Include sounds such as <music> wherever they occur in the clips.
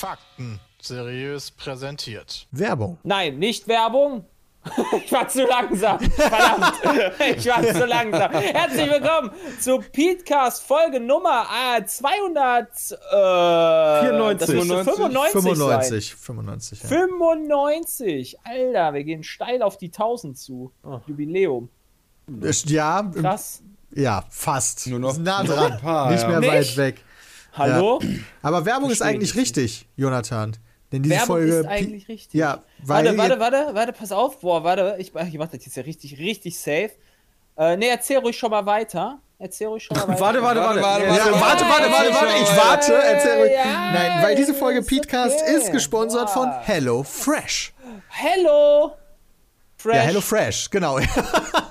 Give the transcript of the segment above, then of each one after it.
Fakten seriös präsentiert. Werbung. Nein, nicht Werbung. <laughs> Ich war zu langsam. Verdammt. <laughs> Ich war zu langsam. Herzlich willkommen zu Petecast Folge Nummer äh, 200. Äh, 94. das müsste 95. 95. 95, ja. 95. Alter, wir gehen steil auf die 1000 zu. Jubiläum. Ist- Ja, Krass. ja, fast. Nur noch- Ist nah dran. ein paar, Nicht ja. mehr Nicht? weit weg. Hallo? Aber Werbung ist Verstehe eigentlich ich richtig, Jonathan. Denn diese Werbung Folge. ist eigentlich richtig. Ja, weil. Warte, warte, warte, warte, pass auf. Boah, warte, ich, ich mach das jetzt ja richtig, richtig safe. Äh, ne, erzähl ruhig schon mal weiter. Erzähl ruhig schon mal weiter. Warte, warte, warte. Ja, warte, warte, warte, warte, warte, ich warte, erzähl ruhig. Ja, Nein, weil diese Folge Petecast okay. ist gesponsert von Boah. Hello Fresh. Hello! Fresh. Ja, Hello Fresh, genau. <laughs>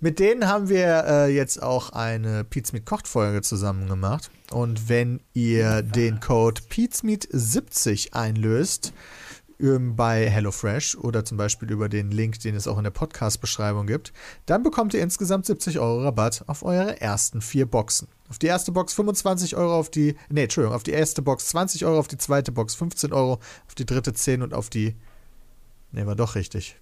mit denen haben wir äh, jetzt auch eine Pizmeet Kocht Folge zusammen gemacht. Und wenn ihr den Code Pizmeet70 einlöst ähm, bei HelloFresh oder zum Beispiel über den Link, den es auch in der Podcast-Beschreibung gibt, dann bekommt ihr insgesamt 70 Euro Rabatt auf eure ersten vier Boxen. Auf die erste Box 25 Euro, auf die, nee, Entschuldigung, auf die erste Box 20 Euro, auf die zweite Box 15 Euro, auf die dritte 10 und auf die, nee, war doch richtig.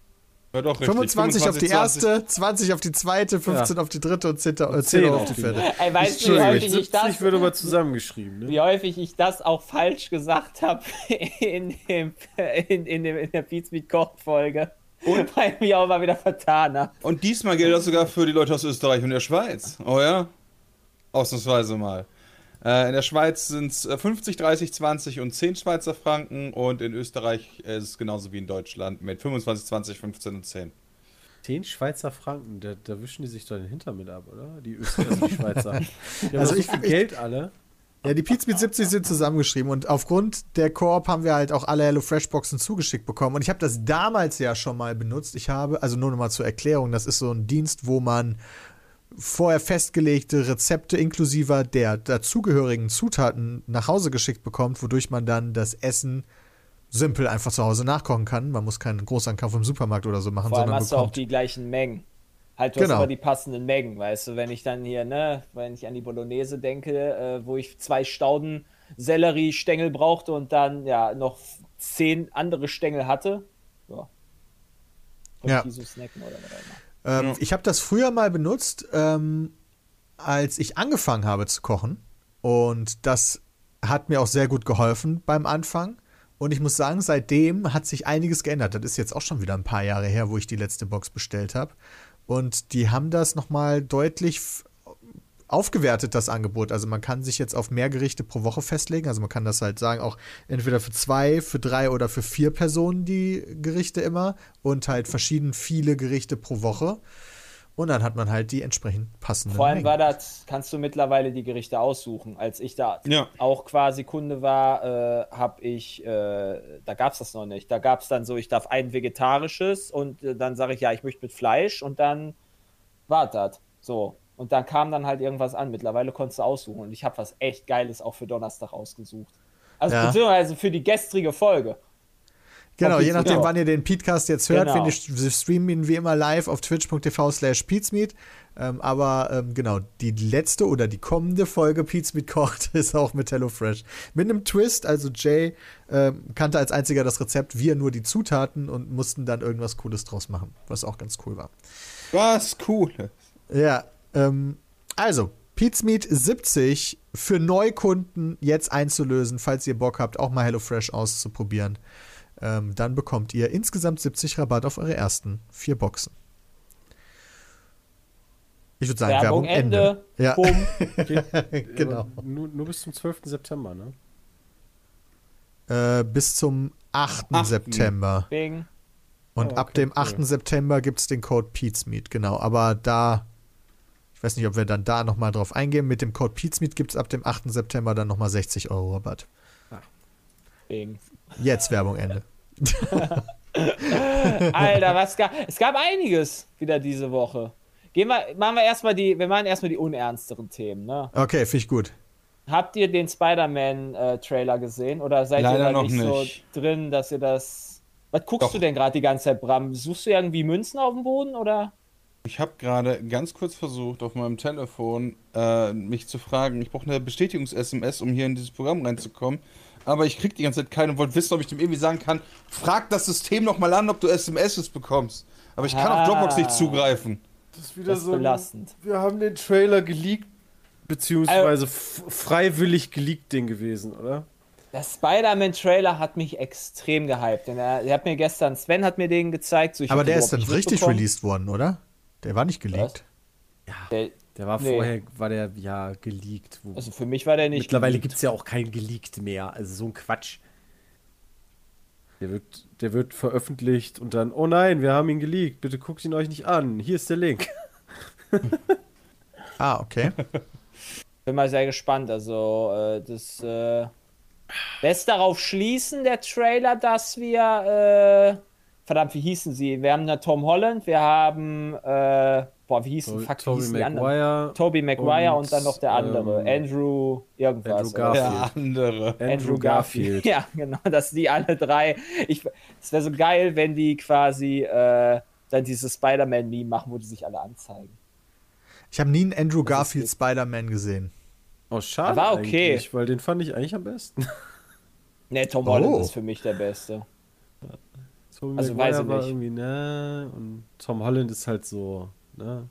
Ja, doch, richtig. 25, auf die 20. erste, 20 auf die zweite, 15 auf die dritte und 10, äh, 10 10 Euro auf die vierte. Ey, weißt du, wie häufig ich 70 das, wird aber zusammengeschrieben, ne? wie häufig ich das auch falsch gesagt habe <laughs> in, dem, in, in, dem, in der Pizmeet Koch Folge. Und <laughs> weil ich mich auch mal wieder vertan habe. Und diesmal gilt das sogar für die Leute aus Österreich und der Schweiz. Oh ja? Ausnahmsweise mal. Äh, in der Schweiz sind es 50, 30, 20 und 10 Schweizer Franken und in Österreich ist es genauso wie in Deutschland mit 25, 20, 15 und 10. 10 Schweizer Franken, da, da wischen die sich doch den Hintern mit ab, oder? Die Österreicher, die Schweizer. <laughs> Die Also also ich- so viel ich- Geld alle. Ja, die Pizza mit 70 sind zusammengeschrieben und aufgrund der Koop haben wir halt auch alle HelloFresh-Boxen zugeschickt bekommen. Und ich habe das damals ja schon mal benutzt. Ich habe, also nur noch mal zur Erklärung, das ist so ein Dienst, wo man vorher festgelegte Rezepte inklusive der dazugehörigen Zutaten nach Hause geschickt bekommt, wodurch man dann das Essen simpel einfach zu Hause nachkochen kann. Man muss keinen Großankauf im Supermarkt oder so machen, Vor allem sondern hast du auch bekommt die gleichen Mengen. Halt, du Genau. hast aber die passenden Mengen, weißt du, wenn ich dann hier, ne, wenn ich an die Bolognese denke, äh, wo ich zwei Stauden Sellerie-Stängel brauchte und dann ja noch zehn andere Stängel hatte, ja. Konnte Ja. die so snacken oder was Ähm, Ich habe das früher mal benutzt, ähm, als ich angefangen habe zu kochen. Und das hat mir auch sehr gut geholfen beim Anfang. Und ich muss sagen, seitdem hat sich einiges geändert. Das ist jetzt auch schon wieder ein paar Jahre her, wo ich die letzte Box bestellt habe. Und die haben das nochmal deutlich aufgewertet, das Angebot. Also man kann sich jetzt auf mehr Gerichte pro Woche festlegen. Also man kann das halt sagen, auch entweder für zwei, für drei oder für vier Personen die Gerichte immer. Und halt verschieden viele Gerichte pro Woche. Und dann hat man halt die entsprechend passenden Vor allem Mengen. war das, kannst du mittlerweile die Gerichte aussuchen. Als ich da Ja. auch quasi Kunde war, äh, habe ich, äh, da gab es das noch nicht. Da gab es dann so, ich darf ein vegetarisches und äh, dann sage ich, ja, ich möchte mit Fleisch und dann war das. So. Und dann kam dann halt irgendwas an. Mittlerweile konntest du aussuchen und ich habe was echt Geiles auch für Donnerstag ausgesucht. Also Ja. beziehungsweise für die gestrige Folge. Genau, je nachdem, wann ihr den Podcast jetzt hört, Genau. wir streamen ihn wie immer live auf twitch.tv slash Pizmeet. Ähm, aber ähm, genau, die letzte oder die kommende Folge Pizmeet kocht <laughs> ist auch mit HelloFresh. Mit einem Twist, also Jay ähm, kannte als einziger das Rezept, wir nur die Zutaten und mussten dann irgendwas Cooles draus machen, was auch ganz cool war. Was cool. Ja, ähm, also, Pizmeet 70 für Neukunden jetzt einzulösen, falls ihr Bock habt, auch mal HelloFresh auszuprobieren. Ähm, dann bekommt ihr insgesamt 70 Rabatt auf eure ersten vier Boxen. Ich würde sagen, Werbung, Werbung, Ende. Ende. Ja, <laughs> <laughs> genau. Aber Nur, nur bis zum 12. September, ne? Äh, bis zum 8. Achten. September. Bing. Und Oh, ab okay, dem 8. cool. September gibt es den Code Pizmeet, genau. Aber da, ich weiß nicht, ob wir dann da nochmal drauf eingehen. Mit dem Code Pizmeet gibt es ab dem 8. September dann nochmal 60 Euro Rabatt. Bing. Jetzt Werbung Ende. <laughs> Alter, was gab. Es gab einiges wieder diese Woche. Gehen wir, machen wir erstmal die, wir machen erstmal die unernsteren Themen, ne? Okay, finde ich gut. Habt ihr den Spider-Man-Trailer gesehen? Oder seid Leider ihr da noch nicht, nicht. so drin, dass ihr das. Was guckst Doch. du denn gerade die ganze Zeit, Bram? Suchst du irgendwie Münzen auf dem Boden oder? Ich habe gerade ganz kurz versucht, auf meinem Telefon äh, mich zu fragen. Ich brauche eine Bestätigungs-SMS, um hier in dieses Programm reinzukommen. Aber ich krieg die ganze Zeit keine und wollte wissen, ob ich dem irgendwie sagen kann, frag das System nochmal an, ob du SMSs bekommst. Aber ich kann Ah. auf Dropbox nicht zugreifen. Das ist wieder Das ist so. ein- belastend. Wir haben den Trailer geleakt, beziehungsweise f- freiwillig geleakt Ding gewesen, oder? Der Spider-Man-Trailer hat mich extrem gehypt. Denn er, er hat mir gestern, Sven hat mir den gezeigt. So, ich Aber der den ist dann richtig released worden, oder? Der war nicht geleakt. Der, Der war Nee. vorher, war der ja geleakt. Wo also für mich war der nicht. Mittlerweile gibt es ja auch kein geleakt mehr. Also so ein Quatsch. Der wird, der wird veröffentlicht und dann, oh nein, wir haben ihn geleakt. Bitte guckt ihn euch nicht an. Hier ist der Link. Ah, okay. <laughs> Bin mal sehr gespannt. Also, äh, das äh, lässt darauf schließen, der Trailer, dass wir. Äh, verdammt, wie hießen sie? Wir haben da Tom Holland, wir haben. Äh, boah, wie hießen, fuck, wie Tobey hießen die anderen? Maguire. Toby Maguire und, und, dann noch der andere. ähm, Andrew irgendwas. Andrew oder? Garfield. Der andere. Andrew Garfield. <laughs> Ja, genau, dass die alle drei. Ich, es wäre so geil, wenn die quasi äh, dann dieses Spider-Man-Meme machen, wo die sich alle anzeigen. Ich habe nie einen Andrew Garfield Spider-Man gesehen. Oh, schade. War okay. eigentlich, Weil den fand ich eigentlich am besten. Ne, Tom Oh. Holland ist für mich der Beste. Tobey Also, Maguire weiß ich war nicht. irgendwie, ne? Und Tom Holland ist halt so, ne?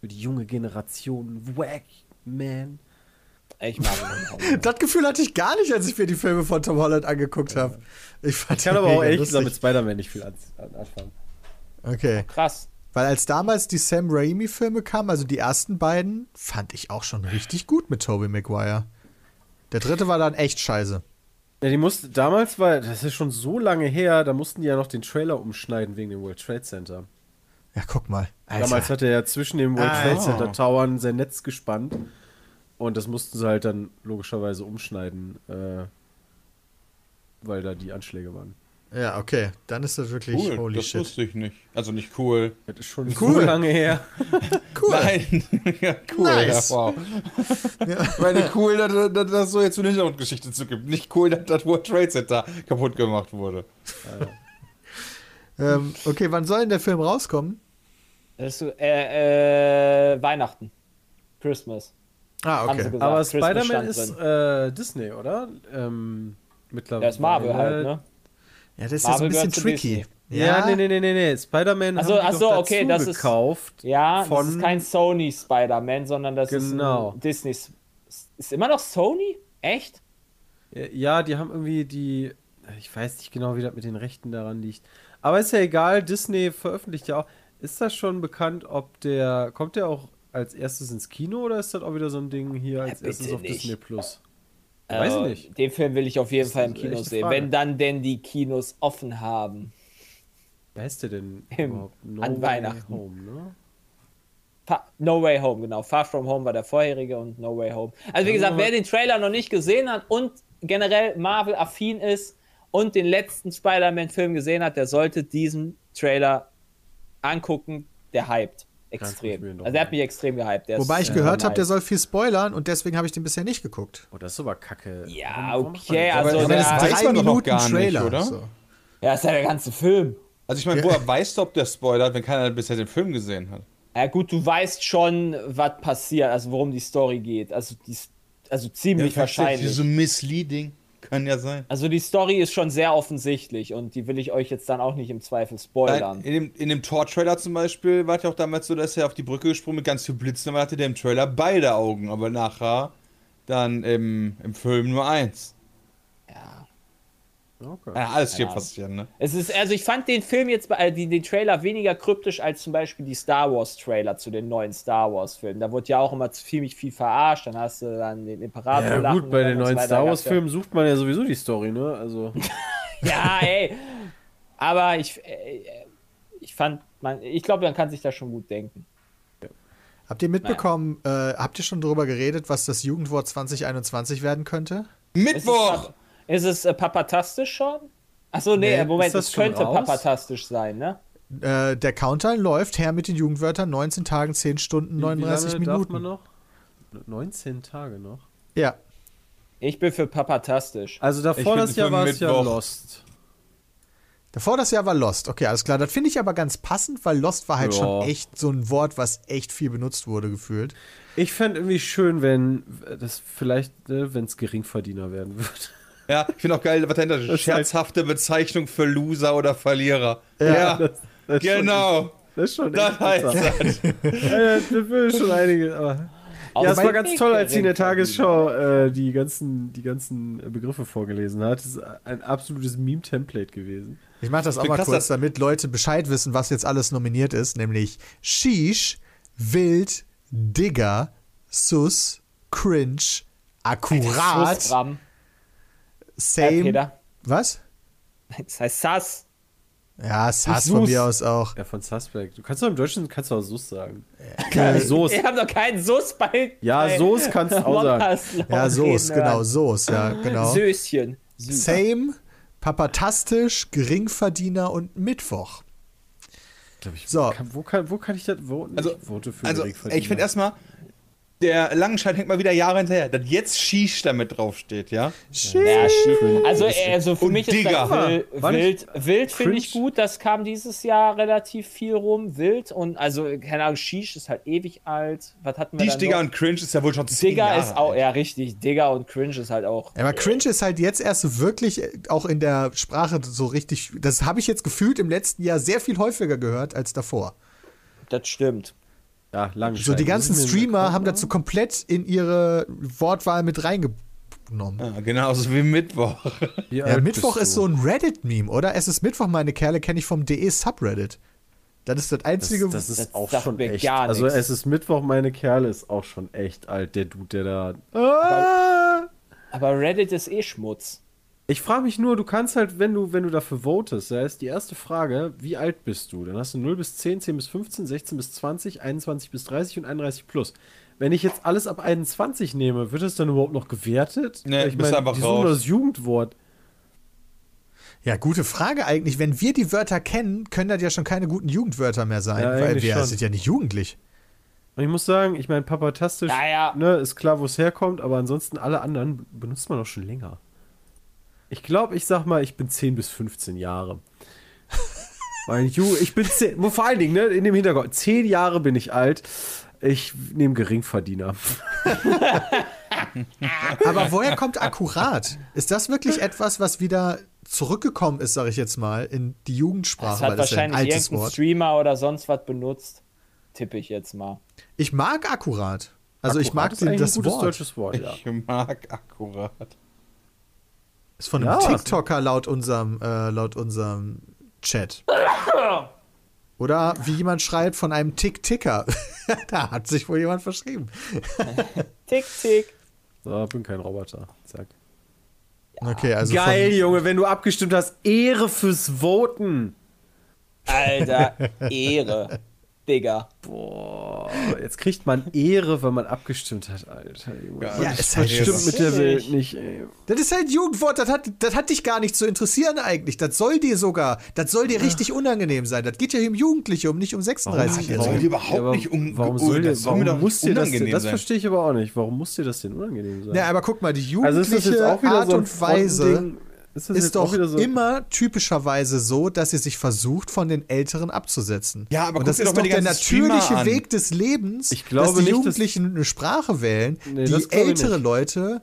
Für die junge Generation. Wack, man. Ich mag Tom Holland. Das Gefühl hatte ich gar nicht, als ich mir die Filme von Tom Holland angeguckt habe. Ich fand Ich kann die aber auch ehrlich gesagt mit Spider-Man nicht viel an- an- anfangen. Okay. Krass. Weil als damals die Sam Raimi-Filme kamen, also die ersten beiden, fand ich auch schon richtig gut mit Tobey Maguire. Der dritte war dann echt scheiße. Ja, die mussten, damals war, das ist schon so lange her, da mussten die ja noch den Trailer umschneiden wegen dem World Trade Center. Ja, guck mal. Alter. Damals hat er ja zwischen den World Trade Ah. Center Towern sein Netz gespannt und das mussten sie halt dann logischerweise umschneiden, äh, weil da die Anschläge waren. Ja, okay. Dann ist das wirklich Cool, holy das shit. wusste ich nicht. Also nicht cool. Das ist schon Cool. so lange her. <laughs> Cool. Nein, <laughs> ja, cool. Nice. Ja, wow. Ich meine, cool, dass, dass das so jetzt eine Hintergrundgeschichte zu gibt. Nicht cool, dass das World Trade Center kaputt gemacht wurde. Ähm, okay, wann soll denn der Film rauskommen? Das ist äh, äh, Weihnachten. Christmas. Ah, okay. gesagt. Aber Spider-Man ist äh, Disney, oder? Ähm, mittlerweile. Ja, ist Marvel halt, ne? Ja, das ist ja so ein Marvel bisschen tricky. Ja, nee, nee, nee, nee, nee. Spider-Man Ach so, haben die okay, das ist- gekauft. Ja, das Von- ist kein Sony Spider-Man, sondern das Genau. ist Disney. Ist immer noch Sony? Echt? Ja, die haben irgendwie die. Ich weiß nicht genau, wie das mit den Rechten daran liegt. Aber ist ja egal, Disney veröffentlicht ja auch. Ist das schon bekannt, ob der. Kommt der auch als erstes ins Kino oder ist das auch wieder so ein Ding hier als bitte erstes auf nicht. Disney Plus? Weiß ich Äh, nicht. Den Film will ich auf jeden Fall im ist Kino sehen. Frage. Wenn dann denn die Kinos offen haben. Wer heißt der denn Im- überhaupt? No an Way Weihnachten. Home, ne? No Way Home, genau. Far From Home war der vorherige und No Way Home. Also wie gesagt, wer den Trailer noch nicht gesehen hat und generell Marvel-affin ist und den letzten Spider-Man-Film gesehen hat, der sollte diesen Trailer angucken. Der hypt extrem. Also der hat mich extrem gehypt. Der Wobei ist, ich äh, gehört habe, der soll viel spoilern und deswegen habe ich den bisher nicht geguckt. Oh, das ist aber kacke. Ja, okay, also Aber- das ja, weiß Drei man doch noch Minuten gar nicht, Trailer, oder? So. ist ja der ganze Film. Also ich meine, woher weißt du, ob der spoilert, wenn keiner bisher den Film gesehen hat? Ja gut, du weißt schon, was passiert, also worum die Story geht. Also, die, also ziemlich wahrscheinlich. So misleading. Kann ja sein. Also die Story ist schon sehr offensichtlich und die will ich euch jetzt dann auch nicht im Zweifel spoilern. In dem, in dem Tor-Trailer zum Beispiel war es ja auch damals so, dass er auf die Brücke gesprungen mit ganz viel Blitzen, aber hatte der im Trailer beide Augen, aber nachher dann im, im Film nur eins. Ja. Okay. Ja, alles hier passieren, ne? Es ist, also ich fand den Film jetzt, bei- äh, die, den Trailer weniger kryptisch als zum Beispiel die Star Wars Trailer zu den neuen Star Wars Filmen. Da wurde ja auch immer ziemlich viel verarscht, dann hast du dann den Imperator Ja, gut, bei den neuen. Star Wars Filmen sucht man ja sowieso die Story, ne? Also. <laughs> Ja, ey. Aber ich, äh, ich fand, man, ich glaube, man kann sich da schon gut denken. Habt ihr mitbekommen, äh, habt ihr schon darüber geredet, was das Jugendwort 2021 werden könnte? Mittwoch! Ist es äh, papatastisch schon? Achso, nee, Nee, Moment, ist das schon könnte raus? papatastisch sein, ne? Äh, der Countdown läuft her mit den Jugendwörtern 19 Tagen, 10 Stunden, Wie- 39 wie lange Minuten. Darf man noch? 19 Tage noch. Ja. Ich bin für papatastisch. Also davor das Jahr war es ja. Lost. Davor das Jahr war Lost. Okay, alles klar. Das finde ich aber ganz passend, weil Lost war halt Ja. schon echt so ein Wort, was echt viel benutzt wurde, gefühlt. Ich fände irgendwie schön, wenn das vielleicht, ne, wenn es Geringverdiener werden <laughs> würde. Ja, ich finde auch geil, was dahinter steht. ist halt- Scherzhafte Bezeichnung für Loser oder Verlierer. Ja, Das, das ist genau. Schon, das ist schon Das echt heißt das. <laughs> ja, das will schon einige. Aber. Ja, es war ganz toll, als sie in der Tagesschau äh, die, ganzen, die ganzen Begriffe vorgelesen hat. Das ist ein absolutes Meme-Template gewesen. Ich mache das auch Bin mal krass, kurz, damit Leute Bescheid wissen, was jetzt alles nominiert ist, nämlich Sheesh, Wild, Digger, Sus, Cringe, Akkurat, Same. Peter. Was? Das heißt Sass. Ja, Sass von mir aus auch. Ja, von Suspect. Du kannst doch im Deutschen kannst du auch Sus sagen. Äh, Soße. Wir haben doch keinen Sus bei. Ja, Soße kannst du auch sagen. Ja, Soße, reden genau. Soße, ja, genau. Söschen. Same, Papatastisch, Geringverdiener und Mittwoch. Ich, So. Kann, wo, kann, wo kann ich das voten? Also, ich vote für Also, Geringverdiener. ich finde erstmal, der Langenscheid hängt mal wieder Jahre hinterher, dass jetzt Shish damit draufsteht, ja? Ja, schief. Also, äh, also für Und mich ist Digger. das Wild, Wild, Wild finde ich gut. Das kam dieses Jahr relativ viel rum. Wild und also, keine Ahnung, Shish ist halt ewig alt. Was hatten wir Die dann Digger und Cringe ist ja wohl schon zehn Digger Jahre ist auch, alt. ja richtig, Digger und Cringe ist halt auch. Ja, aber Cringe ist halt jetzt erst wirklich äh, auch in der Sprache so richtig. Das habe ich jetzt gefühlt im letzten Jahr sehr viel häufiger gehört als davor. Das stimmt. Ja, Langenscheid. So die ganzen Streamer haben dazu komplett in ihre Wortwahl mit reingenommen. Ja, genauso wie Mittwoch. Ja, Mittwoch ist so ein Reddit-Meme, oder? Es ist Mittwoch, meine Kerle, kenne ich vom DE Subreddit. Das ist das einzige. Das, das ist Das auch schon echt. gar Also es ist Mittwoch, meine Kerle ist auch schon echt alt. Der Dude, der da. ah! Aber Reddit ist eh Schmutz. Ich frage mich nur, du kannst halt, wenn du, wenn du dafür votest, da ist die erste Frage, wie alt bist du? Dann hast du 0 bis 10, 10 bis 15, 16 bis 20, 21 bis 30 und 31 plus. Wenn ich jetzt alles ab 21 nehme, wird das dann überhaupt noch gewertet? Nee, ich bist meine, einfach die raus. das Jugendwort. Ja, gute Frage eigentlich. Wenn wir die Wörter kennen, können das ja schon keine guten Jugendwörter mehr sein, Ja, weil wir schon. sind ja nicht jugendlich. Und ich muss sagen, ich meine, papatastisch, Ja, ja. ne, ist klar, wo es herkommt, aber ansonsten alle anderen benutzt man auch schon länger. Ich glaube, ich sag mal, ich bin 10 bis 15 Jahre. <laughs> Weil Ju, ich bin 10, vor allen Dingen, ne, in dem Hintergrund, 10 Jahre bin ich alt. Ich nehme Geringverdiener. <laughs> Aber woher kommt akkurat? Ist das wirklich etwas, was wieder zurückgekommen ist, sage ich jetzt mal, in die Jugendsprache? Das hat weil das ist ja ein wahrscheinlich altes irgendein Wort. Streamer oder sonst was benutzt. Tippe ich jetzt mal. Ich mag akkurat. Also ich mag Akkurat ist den, das ein gutes Wort. deutsches Wort, ja. Ich mag akkurat. Ist von einem Ja. TikToker laut unserem, äh, laut unserem Chat. Oder wie jemand schreibt, von einem Tick-Ticker. <laughs> da hat sich wohl jemand verschrieben. <laughs> Tick, tick. So, bin kein Roboter. Zack. Okay, also Geil, Junge, wenn du abgestimmt hast. Ehre fürs Voten. Alter, <laughs> Ehre. Digga. Boah, jetzt kriegt man Ehre, wenn man abgestimmt hat, Alter. Junge. Ja, das ist halt stimmt mit der. Welt nicht, ey. Das ist halt Jugendwort, das hat, das hat dich gar nicht zu interessieren eigentlich. Das soll dir sogar, das soll dir richtig unangenehm sein. Das geht ja hier um Jugendliche, um nicht um 36 Das soll Jahre. dir überhaupt aber nicht un warum soll dir, das warum doch muss dir das denn, unangenehm das sein. verstehe ich aber auch nicht. Warum muss dir das denn unangenehm sein? Ja, aber guck mal, die also ist das jugendliche jetzt auch wieder Art so ein und Weise Frontending? Ist, das ist doch so immer typischerweise so, dass sie sich versucht, von den Älteren abzusetzen. Ja, aber und das ist doch der natürliche an. Weg des Lebens, Ich glaube dass die nicht, dass- Jugendlichen eine Sprache wählen, Nee, die das ältere. Leute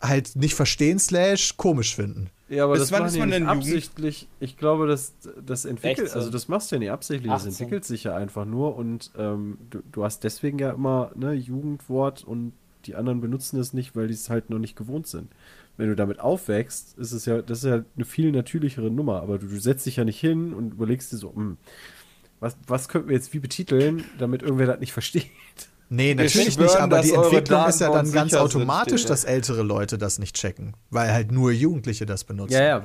halt nicht verstehen slash komisch finden. Ja, aber Bis das wann ist man nicht denn Jugend? absichtlich. Ich glaube, das, das entwickelt, 16. also das machst du ja nicht absichtlich, das 18. entwickelt sich ja einfach nur und ähm, du, du hast deswegen ja immer ne, Jugendwort und die anderen benutzen es nicht, weil die es halt noch nicht gewohnt sind. Wenn du damit aufwächst, ist es ja, das ist ja eine viel natürlichere Nummer, aber du, du setzt dich ja nicht hin und überlegst dir so, hm, was, was könnten wir jetzt wie betiteln, damit irgendwer das nicht versteht. Nee, natürlich schwören, nicht, aber die Entwicklung ist ja dann ganz sind, automatisch, da. dass ältere Leute das nicht checken, weil halt nur Jugendliche das benutzen. ja.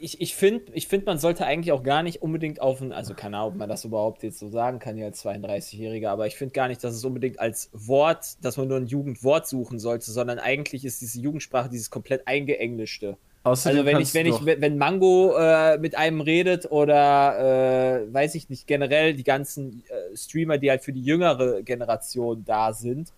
Ich, ich finde, ich find, man sollte eigentlich auch gar nicht unbedingt auf ein, also keine Ahnung, ob man das überhaupt jetzt so sagen kann, hier als 32-Jähriger, aber ich finde gar nicht, dass es unbedingt als Wort, dass man nur ein Jugendwort suchen sollte, sondern eigentlich ist diese Jugendsprache dieses komplett eingeenglischte. Außerdem Also wenn ich, wenn ich, wenn Mango äh, mit einem redet oder äh, weiß ich nicht, generell die ganzen äh, Streamer, die halt für die jüngere Generation da sind,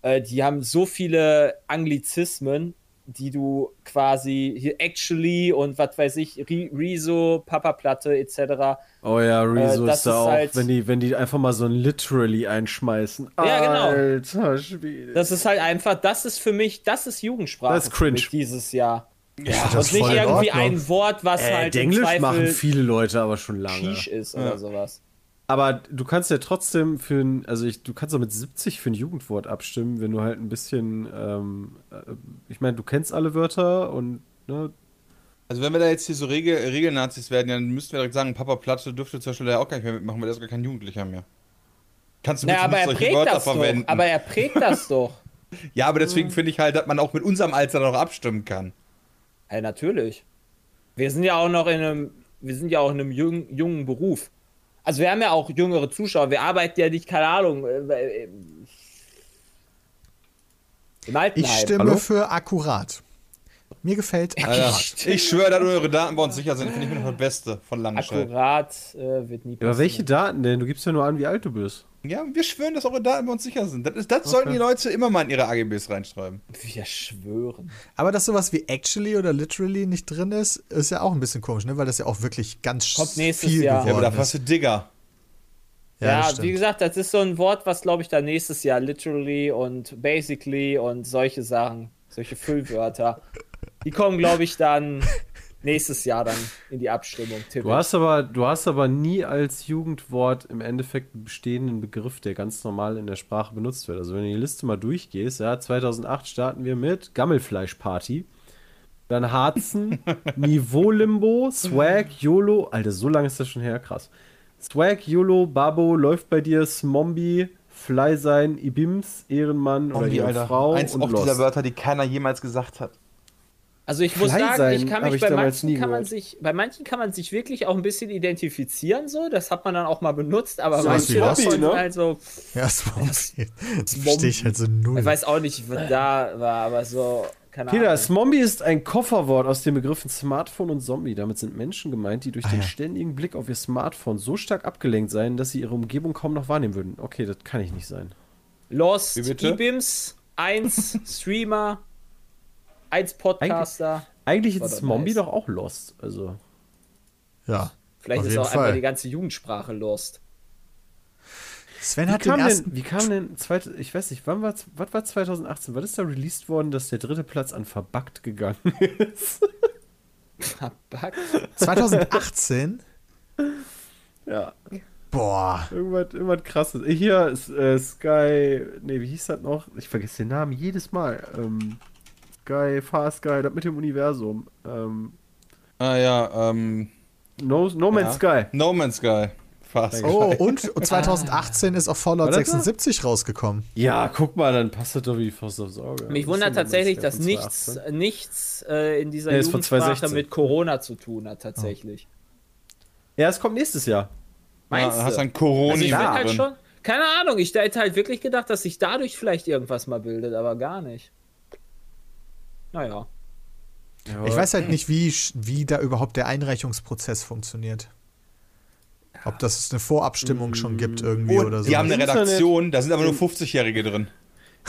äh, die haben so viele Anglizismen, die du quasi hier actually und was weiß ich, Rezo, Papa Platte etc. Oh ja, Rezo Äh, das ist da auch, halt- wenn die, wenn die einfach mal so ein literally einschmeißen. Ja, genau. Alter Schwede. Das ist halt einfach, das ist für mich, das ist Jugendsprache Das ist cringe. dieses Jahr. Ja, und nicht irgendwie ein Wort, was äh, halt Englisch machen viele Leute aber schon lange. Quiche ist oder sowas. Aber du kannst ja trotzdem für ein, also ich, du kannst auch mit 70 für ein Jugendwort abstimmen, wenn du halt ein bisschen, ähm, äh, ich meine, du kennst alle Wörter und, ne, Also wenn wir da jetzt hier so Regel, Regelnazis werden, dann müssten wir direkt sagen, Papa Platte dürfte zum Beispiel ja auch gar nicht mehr mitmachen, weil er ist gar kein Jugendlicher mehr. Kannst du bitte Naja, aber nicht er solche prägt Wörter das verwenden? doch. Aber er prägt das <laughs> doch. ja, aber deswegen finde ich halt, dass man auch mit unserem Alter noch abstimmen kann. Ja, natürlich. Wir sind ja auch noch in einem, wir sind ja auch in einem jungen, jungen Beruf. Also wir haben ja auch jüngere Zuschauer. Wir arbeiten ja nicht, keine Ahnung, äh, äh, im Altenheim. Ich stimme Hallo? für akkurat. Mir gefällt Alter, akkurat. ich schwöre, dass eure Daten bei uns sicher sind. Finde ich mir noch das Beste von Langenscheid. Akkurat äh, wird nie aber welche passieren. Daten denn? Du gibst ja nur an, wie alt du bist. Ja, wir schwören, dass eure Daten bei uns sicher sind. Das, ist, das sollten die Leute immer mal in ihre AGBs reinschreiben. Wir schwören. Aber dass sowas wie actually oder literally nicht drin ist, ist ja auch ein bisschen komisch, ne? weil das ja auch wirklich ganz Kommt nächstes viel Jahr. Ja, aber geworden da hast ist. du Digger. Ja, das wie gesagt, das ist so ein Wort, was glaube ich dann nächstes Jahr literally und basically und solche Sachen, solche Füllwörter, die kommen glaube ich dann nächstes Jahr dann in die Abstimmung. tippe Du hast aber, du hast aber nie als Jugendwort im Endeffekt einen bestehenden Begriff, der ganz normal in der Sprache benutzt wird. Also wenn du die Liste mal durchgehst, ja, 2008 starten wir mit Gammelfleischparty, dann Harzen, <laughs> Niveau-Limbo, Swag, YOLO, Alter, so lange ist das schon her, krass. Swag, YOLO, Babo, läuft bei dir, Smombi, Fly sein, Ibims, Ehrenmann oder Ehrenfrau Eins und auch dieser Lost. Wörter, die keiner jemals gesagt hat. Also ich muss sagen, sein ich kann mich ich bei manchen kann man sich, bei manchen kann man sich wirklich auch ein bisschen identifizieren, so. Das hat man dann auch mal benutzt, aber So manche davon ne? halt so, Ja, Swampi. Das verstehe ich halt so null. ich weiß auch nicht, was da war, aber so, keine Peter, Ahnung. Smombi ist ein Kofferwort aus den Begriffen Smartphone und Zombie. Damit sind Menschen gemeint, die durch Ah, den ja. ständigen Blick auf ihr Smartphone so stark abgelenkt seien, dass sie ihre Umgebung kaum noch wahrnehmen würden. Okay, das kann ich nicht sein. Lost? Ibims, 1 <laughs> Streamer, 1 Podcaster. Eigentlich War ist nice. doch auch Lost. Also. ja. Vielleicht auf ist jeden auch einfach Fall. die ganze Jugendsprache Lost. Sven Wie hat den kam, ersten. denn, wie kam denn, zweit, ich weiß nicht, wann war, was war 2018? Was ist da released worden, dass der dritte Platz an Verbuggt gegangen <laughs> ist? Verpackt. 2018? <laughs> ja, Boah. irgendwas, irgendwas krasses. Hier ist äh, Sky, nee, wie hieß das noch? Ich vergesse den Namen jedes Mal. Ähm, Sky, Far Sky, das mit dem Universum. Ähm, Ah ja, ähm. no, no Man's ja. Sky. No Man's Sky. Fast. Oh, und 2018 <laughs> ist auch Fallout War das 76 rausgekommen. Ja, guck mal, dann passt das doch wie die Faust aufs Auge. Mich wundert tatsächlich, dass nichts, von 2018? nichts äh, in dieser Nee, Jugendsprache 2016. mit Corona zu tun hat, tatsächlich. Ja, es kommt nächstes Jahr. Meinst ja, hast du? ein Corona Also ich halt schon, keine Ahnung, ich hätte halt wirklich gedacht, dass sich dadurch vielleicht irgendwas mal bildet, aber gar nicht. Naja. Ich weiß halt nicht, wie, wie da überhaupt der Einreichungsprozess funktioniert. Ob das eine Vorabstimmung schon gibt irgendwie Und oder so. die haben eine Redaktion, da sind aber nur 50-Jährige drin.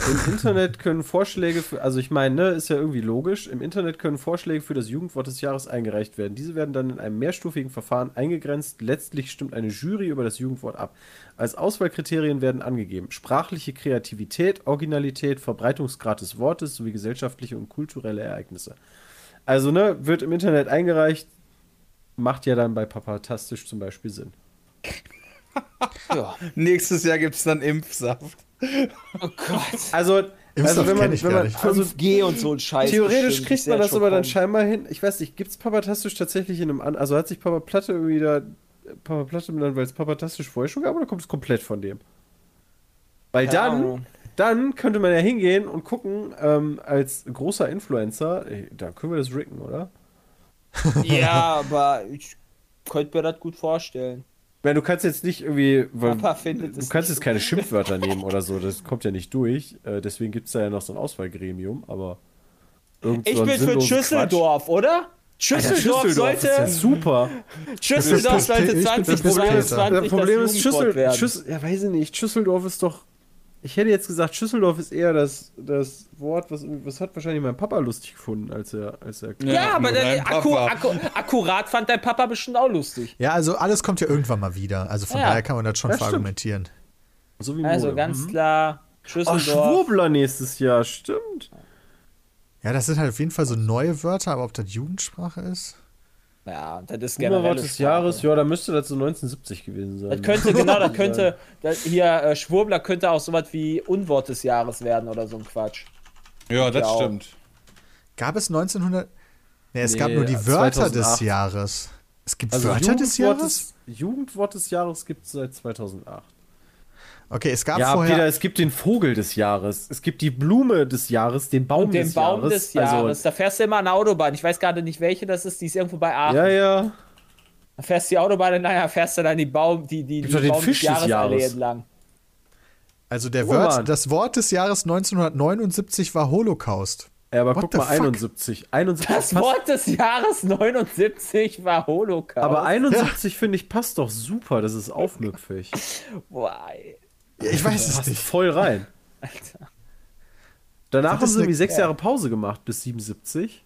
Im Internet können Vorschläge für, also ich meine, ne, ist ja irgendwie logisch, im Internet können Vorschläge für das Jugendwort des Jahres eingereicht werden. Diese werden dann in einem mehrstufigen Verfahren eingegrenzt. Letztlich stimmt eine Jury über das Jugendwort ab. Als Auswahlkriterien werden angegeben sprachliche Kreativität, Originalität, Verbreitungsgrad des Wortes sowie gesellschaftliche und kulturelle Ereignisse. Also, ne, wird im Internet eingereicht, macht ja dann bei Papatastisch zum Beispiel Sinn. Ja. Nächstes Jahr gibt es dann Impfsaft. Oh Gott. Also, also wenn man, ich wenn man nicht. also 5G und so ein Scheiß. Theoretisch kriegt man das aber dann scheinbar hin. Ich weiß nicht, gibt es Papatastisch tatsächlich in einem an. Also hat sich Papa Platte irgendwie da. Papa Platte benannt, weil es Papatastisch vorher schon gab oder kommt es komplett von dem? Weil Keine dann, Ahnung. dann könnte man ja hingehen und gucken, ähm, als großer Influencer, ey, da können wir das ricken, oder? Ja, aber ich könnte mir das gut vorstellen. Meine, du kannst jetzt nicht irgendwie. Weil, Papa findet du es kannst jetzt keine Schimpfwörter <laughs> nehmen oder so, das kommt ja nicht durch. Äh, deswegen gibt es da ja noch so ein Auswahlgremium, aber. Ich bin für Schüsseldorf, oder? Quatsch. Alter, Schüsseldorf, Schüsseldorf ist ja sollte. super. <laughs> Schüsseldorf sollte für- ich bin für Peter. 2022 Das Problem ist, das Schüssel. Schüssel, ja, weiß ich nicht, Schüsseldorf ist doch. Ich hätte jetzt gesagt, Schüsseldorf ist eher das, das Wort, was, was hat wahrscheinlich mein Papa lustig gefunden, als er, als er. Ja, Ja, aber der, akku, akku, akkurat fand dein Papa bestimmt auch lustig. Ja, also alles kommt ja irgendwann mal wieder. Also von Ja. daher kann man das schon stimmt. verargumentieren. So wie Also ganz Mhm. klar, Oh, Schüsseldorf. Schwurbler nächstes Jahr, stimmt. Ja, das sind halt auf jeden Fall so neue Wörter, aber ob das Jugendsprache ist? Ja, das ist generell. Wort des Jahres, ja, da müsste das so 1970 gewesen sein. Das könnte, genau, das <laughs> könnte, das hier, äh, Schwurbler könnte auch sowas wie Unwort des Jahres werden oder so ein Quatsch. Ja, das Ja, stimmt. Gab es 1900? Nee, es gab Nee, nur die Wörter 2008. des Jahres. Es gibt Also Wörter des Jugendwort Jahres? des, Jugendwort des Jahres gibt es seit 2008. Okay, es gab Ja, vorher. Peter, es gibt den Vogel des Jahres. Es gibt die Blume des Jahres, den Baum Und den des Baum Jahres. des Jahres. Also, da fährst du immer an der Autobahn. Ich weiß gerade nicht, welche das ist. Die ist irgendwo bei Aachen. ja, ja. Da fährst du die Autobahn entlang, fährst du dann die Baum, die, die, die doch den Baum Fisch des Jahresallee Jahres. entlang. also der Oh, Wort, Mann. das Wort des Jahres 1979 war Holocaust. Ja, aber What guck mal, fuck? 71. 71 Das Wort des Jahres 79 war Holocaust. aber 71 finde ich passt doch super. Das ist aufmüpfig. <laughs> Boah, ey. Ja, ich weiß es Passt nicht. voll rein. Alter. Danach haben sie irgendwie sechs ja. Jahre Pause gemacht bis 77.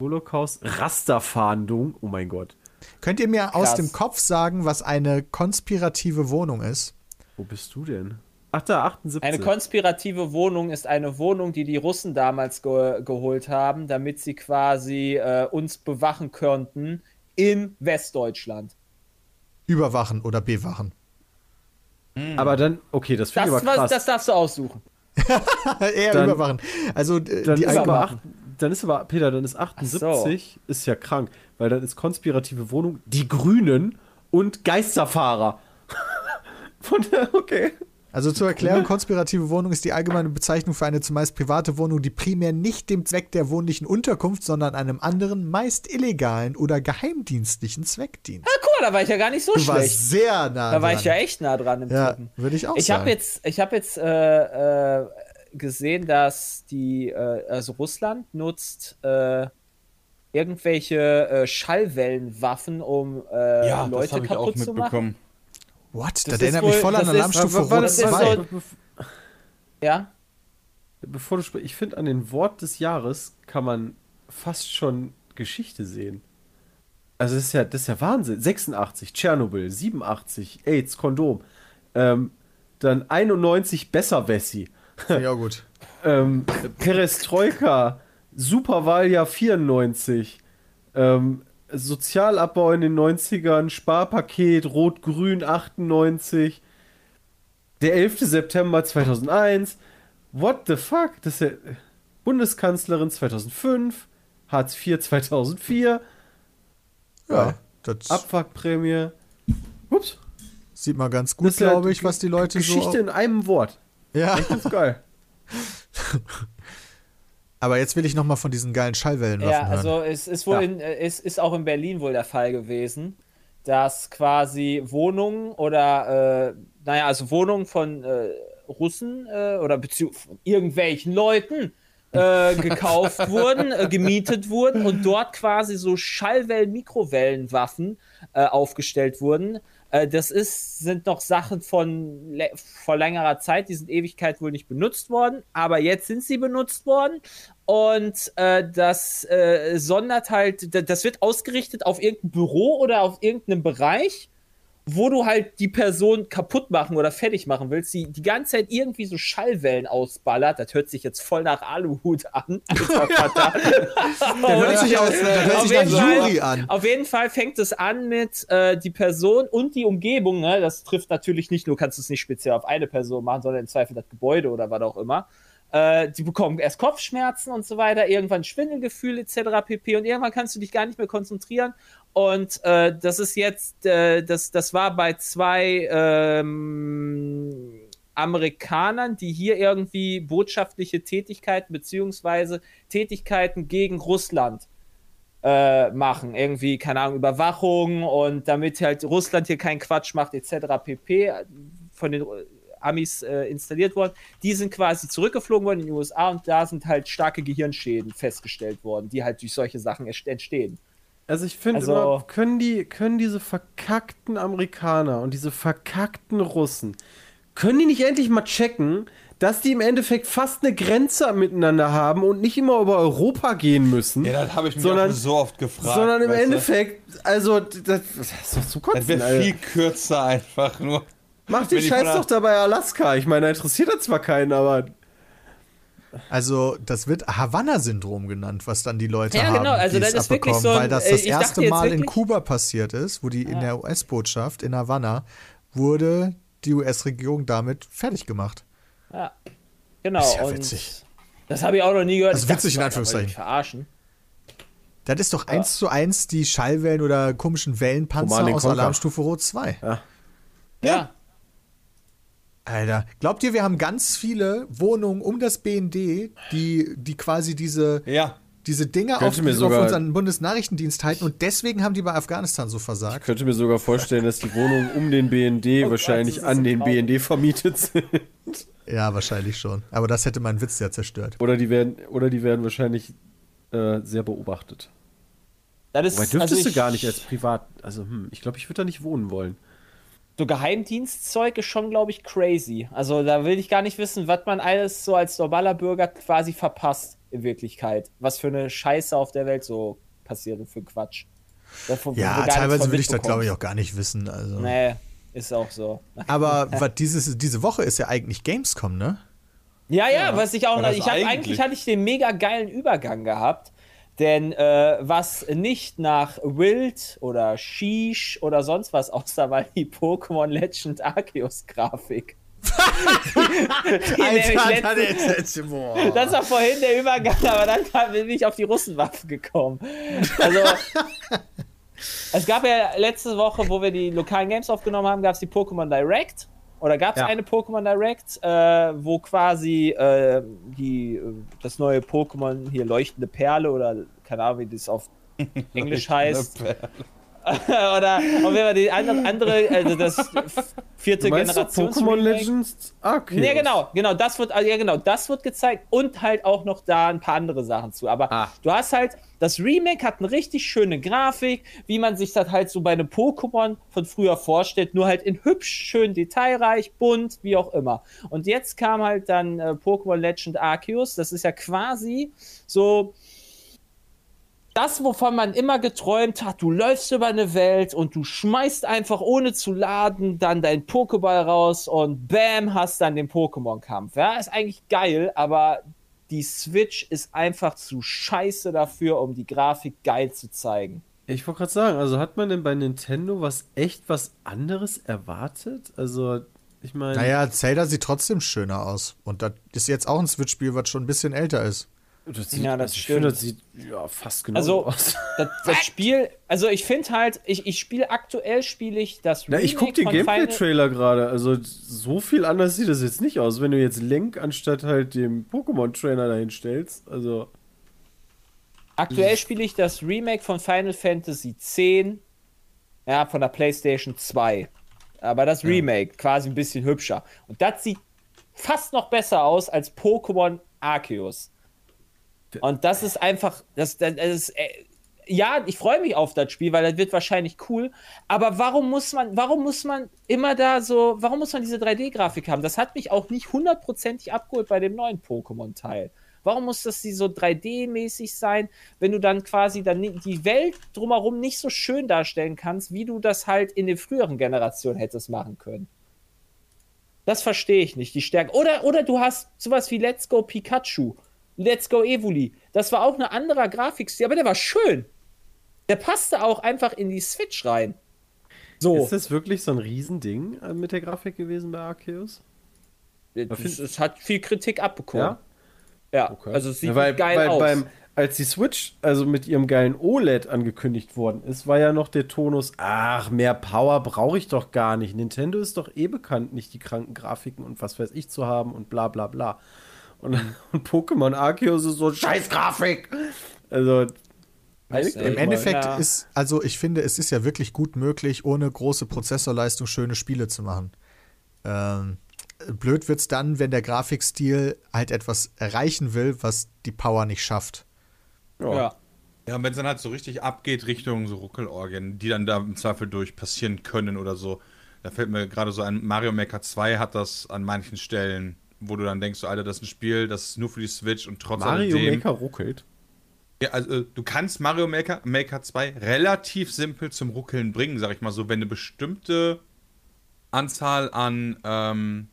Holocaust, Rasterfahndung. Oh mein Gott. Könnt ihr mir aus Krass. dem Kopf sagen, was eine konspirative Wohnung ist? Wo bist du denn? Ach da, 78. Eine konspirative Wohnung ist eine Wohnung, die die Russen damals ge geholt haben, damit sie quasi äh, uns bewachen könnten in Westdeutschland. Überwachen oder bewachen? Aber dann, okay, das finde Das, ich aber was, krass. das darfst du aussuchen. <laughs> Eher Dann- überwachen. Also äh, dann, die ist aber acht, dann ist aber, Peter, dann ist 78, ist ja krank, weil dann ist konspirative Wohnung, die Grünen und Geisterfahrer. <laughs> Von der, okay. Also zur Erklärung, konspirative Wohnung ist die allgemeine Bezeichnung für eine zumeist private Wohnung, die primär nicht dem Zweck der wohnlichen Unterkunft, sondern einem anderen, meist illegalen oder geheimdienstlichen Zweck dient. Ah, guck mal, da war ich ja gar nicht so Du schlecht. warst sehr nah Da war dran. ich ja echt nah dran im Ja, Tippen. würde ich auch Ich sagen. habe jetzt, ich hab jetzt äh, äh, gesehen, dass die, äh, also Russland nutzt äh, irgendwelche äh, Schallwellenwaffen, um äh, Ja, das Leute habe ich auch kaputt zu machen. mitbekommen. What? Das, ist erinnert mich wohl- voll an das Alarmstufe Rot das ist 2. so- Ja, Bevor du sprichst, ich finde, an den Wort des Jahres kann man fast schon Geschichte sehen. Also, das ist ja, das ist ja Wahnsinn. 86, Tschernobyl, 87, AIDS, Kondom. Ähm, dann 91, Besserwessi. Ja, gut. <laughs> Ähm, Perestroika, Superwahljahr 94. Ähm, Sozialabbau in den 90ern, Sparpaket, Rot-Grün 98. Der 11. September 2001. What the fuck? Das ist ja Bundeskanzlerin 2005. Hartz IV 2004. Ja, das Abfuckprämie. Ups. sieht man ganz gut, ja glaube ich, was die Leute Geschichte so. in einem Wort. Ja, Das ist geil. <laughs> aber jetzt will ich noch mal von diesen geilen Schallwellenwaffen ja, hören. also es ist wohl Ja. in, äh, es ist auch in Berlin wohl der Fall gewesen, dass quasi Wohnungen oder äh, naja, also Wohnungen von äh, Russen äh, oder beziehungsweise von irgendwelchen Leuten äh, <laughs> gekauft wurden, äh, gemietet wurden und dort quasi so Schallwellen-Mikrowellenwaffen aufgestellt wurden. Äh, das ist, sind noch Sachen von vor längerer Zeit, die sind Ewigkeit wohl nicht benutzt worden, aber jetzt sind sie benutzt worden. Und äh, das äh, sondert halt, das wird ausgerichtet auf irgendein Büro oder auf irgendeinen Bereich wo du halt die Person kaputt machen oder fertig machen willst, die die ganze Zeit irgendwie so Schallwellen ausballert. Das hört sich jetzt voll nach Aluhut an. <laughs> Hört sich aus, der hört Auf sich nach jeden Fall- Jury an. Auf jeden Fall fängt es an mit äh, die Person und die Umgebung. Ne? Das trifft natürlich nicht nur, kannst du es nicht speziell auf eine Person machen, sondern im Zweifel das Gebäude oder was auch immer. Äh, die bekommen erst Kopfschmerzen und so weiter, irgendwann Schwindelgefühl etc. pp. Und irgendwann kannst du dich gar nicht mehr konzentrieren. Und äh, das ist jetzt, äh, das, das war bei zwei ähm, Amerikanern, die hier irgendwie botschaftliche Tätigkeiten beziehungsweise Tätigkeiten gegen Russland äh, machen. Irgendwie, keine Ahnung, Überwachung und damit halt Russland hier keinen Quatsch macht, etc. pp. Von den Amis äh, installiert worden. Die sind quasi zurückgeflogen worden in die USA und da sind halt starke Gehirnschäden festgestellt worden, die halt durch solche Sachen entstehen. Also ich finde Also- immer, können die, können diese verkackten Amerikaner und diese verkackten Russen, können die nicht endlich mal checken, dass die im Endeffekt fast eine Grenze miteinander haben und nicht immer über Europa gehen müssen? Ja, das habe ich mich Sondern- so oft gefragt. sondern im? Endeffekt, also das, das ist doch zu Das kotzen, wäre Alter. viel kürzer einfach nur. Mach den die Scheiß doch dabei Alaska. Ich meine, da interessiert das zwar keinen, aber Also, das wird Havanna-Syndrom genannt, was dann die Leute Ja, haben, genau, also die das es ist wirklich abbekommen, so ein- weil das äh, das erste Mal in Kuba passiert ist, wo die in der US-Botschaft in Havanna wurde die US-Regierung damit fertig gemacht. Ja, genau. Ist ja und witzig. Das habe ich auch noch nie gehört. Also Ich dachte, witzig in Anführungszeichen. Verarschen. Das ist doch eins zu eins die Schallwellen oder komischen Wellenpanzer aus. Alarmstufe Rot 2. Ja. Alter, glaubt ihr, wir haben ganz viele Wohnungen um das BND, die, die quasi diese, Ja. diese Dinge auf, mir auf unseren Bundesnachrichtendienst halten und deswegen haben die bei Afghanistan so versagt? ich könnte mir sogar vorstellen, dass die Wohnungen um den BND <laughs> Gott, wahrscheinlich an den traurig. BND vermietet sind. Ja, wahrscheinlich schon. Aber das hätte meinen Witz ja zerstört. Oder die werden, oder die werden wahrscheinlich äh, sehr beobachtet. Das ist, Wobei dürftest also du ich- gar nicht als Privat. Also, hm, ich glaube, ich würde da nicht wohnen wollen. So Geheimdienstzeug ist schon, glaube ich, crazy. Also da will ich gar nicht wissen, was man alles so als normaler Bürger quasi verpasst in Wirklichkeit. Was für eine Scheiße auf der Welt so passiert und für Quatsch. Davon- Ja, teilweise will ich das, glaube ich, auch gar nicht wissen. Also. Nee, ist auch so. <laughs> Aber was dieses, diese Woche ist ja eigentlich Gamescom, ne? Ja, ja, was ich auch Ich hab, eigentlich- eigentlich hatte ich den mega geilen Übergang gehabt. Denn äh, was nicht nach Wild oder Sheesh oder sonst was aussah, war die Pokémon Legend Arceus Grafik. <laughs> Nämlich letzte- Das war vorhin der Übergang, aber dann bin ich auf die Russenwaffen gekommen. Also, <laughs> es gab ja letzte Woche, wo wir die lokalen Games aufgenommen haben, gab es die Pokémon Direct. Oder gab es Ja. eine Pokémon Direct, äh, wo quasi äh, die, äh, das neue Pokémon hier leuchtende Perle oder keine Ahnung, wie das auf <laughs> Englisch heißt. <laughs> oder auf jeden Fall die andere, also das <laughs> vierte Generation. Pokémon Legends Arceus? Ja, genau, genau, das wird, also, ja, genau, das wird gezeigt und halt auch noch da ein paar andere Sachen zu. Aber Ah. du hast halt, das Remake hat eine richtig schöne Grafik, wie man sich das halt so bei einem Pokémon von früher vorstellt, nur halt in hübsch, schön detailreich, bunt, wie auch immer. Und jetzt kam halt dann äh, Pokémon Legend Arceus, das ist ja quasi so das, wovon man immer geträumt hat, du läufst über eine Welt und du schmeißt einfach ohne zu laden dann deinen Pokéball raus und bam, hast dann den Pokémon-Kampf. Ja, ist eigentlich geil, aber die Switch ist einfach zu scheiße dafür, um die Grafik geil zu zeigen. Ich wollte gerade sagen, also hat man denn bei Nintendo was echt was anderes erwartet? Also, ich meine. Naja, Zelda sieht trotzdem schöner aus. Und das ist jetzt auch ein Switch-Spiel, was schon ein bisschen älter ist. Das sieht, Ja, das also ich stimmt. finde, das sieht ja fast genau Also, aus. <laughs> das, das Spiel, also ich finde halt, ich, ich spiele aktuell, spiele ich das Na, ich gucke den Gameplay-Trailer gerade. Also, so viel anders sieht das jetzt nicht aus, wenn du jetzt Link anstatt halt dem Pokémon-Trainer dahin stellst. Also, Aktuell spiele ich das Remake von Final Fantasy X, ja, von der PlayStation 2. Aber das Remake, quasi ein bisschen hübscher. Und das sieht fast noch besser aus als Pokémon Arceus. Und das ist einfach, das, das ist, äh, ja, ich freue mich auf das Spiel, weil das wird wahrscheinlich cool. Aber warum muss man, warum muss man immer da so, warum muss man diese 3D-Grafik haben? Das hat mich auch nicht hundertprozentig abgeholt bei dem neuen Pokémon-Teil. Warum muss das so 3D-mäßig sein, wenn du dann quasi dann die Welt drumherum nicht so schön darstellen kannst, wie du das halt in den früheren Generationen hättest machen können? Das verstehe ich nicht, die Stärke. Oder, oder du hast sowas wie Let's Go Pikachu, Let's Go Evoli. Das war auch ein anderer Grafikstil, aber der war schön. Der passte auch einfach in die Switch rein. So. ist das wirklich so ein Riesending äh, mit der Grafik gewesen bei Arceus? es, es hat viel Kritik abbekommen. Ja? Ja, also es sieht Ja, weil, geil weil aus. Beim, als die Switch also mit ihrem geilen OLED angekündigt worden ist, war ja noch der Tonus, ach, mehr Power brauche ich doch gar nicht. Nintendo ist doch eh bekannt, nicht die kranken Grafiken und was weiß ich zu haben und bla bla bla. Und, <laughs> und Pokémon Arceus ist so scheiß Grafik. Also, Weißt Im Endeffekt ja. ist, also ich finde, es ist ja wirklich gut möglich, ohne große Prozessorleistung schöne Spiele zu machen. Ähm, blöd wird's dann, wenn der Grafikstil halt etwas erreichen will, was die Power nicht schafft. Ja. Ja, und wenn es dann halt so richtig abgeht Richtung so Ruckelorgien, die dann da im Zweifel durch passieren können oder so. Da fällt mir gerade so ein, Mario Maker 2 hat das an manchen Stellen, wo du dann denkst, so, Alter, das ist ein Spiel, das ist nur für die Switch und trotz Mario alledem... Maker ruckelt. Ja, also äh, du kannst Mario Maker, Maker 2 relativ simpel zum Ruckeln bringen, sag ich mal so, wenn eine bestimmte Anzahl an, ähm,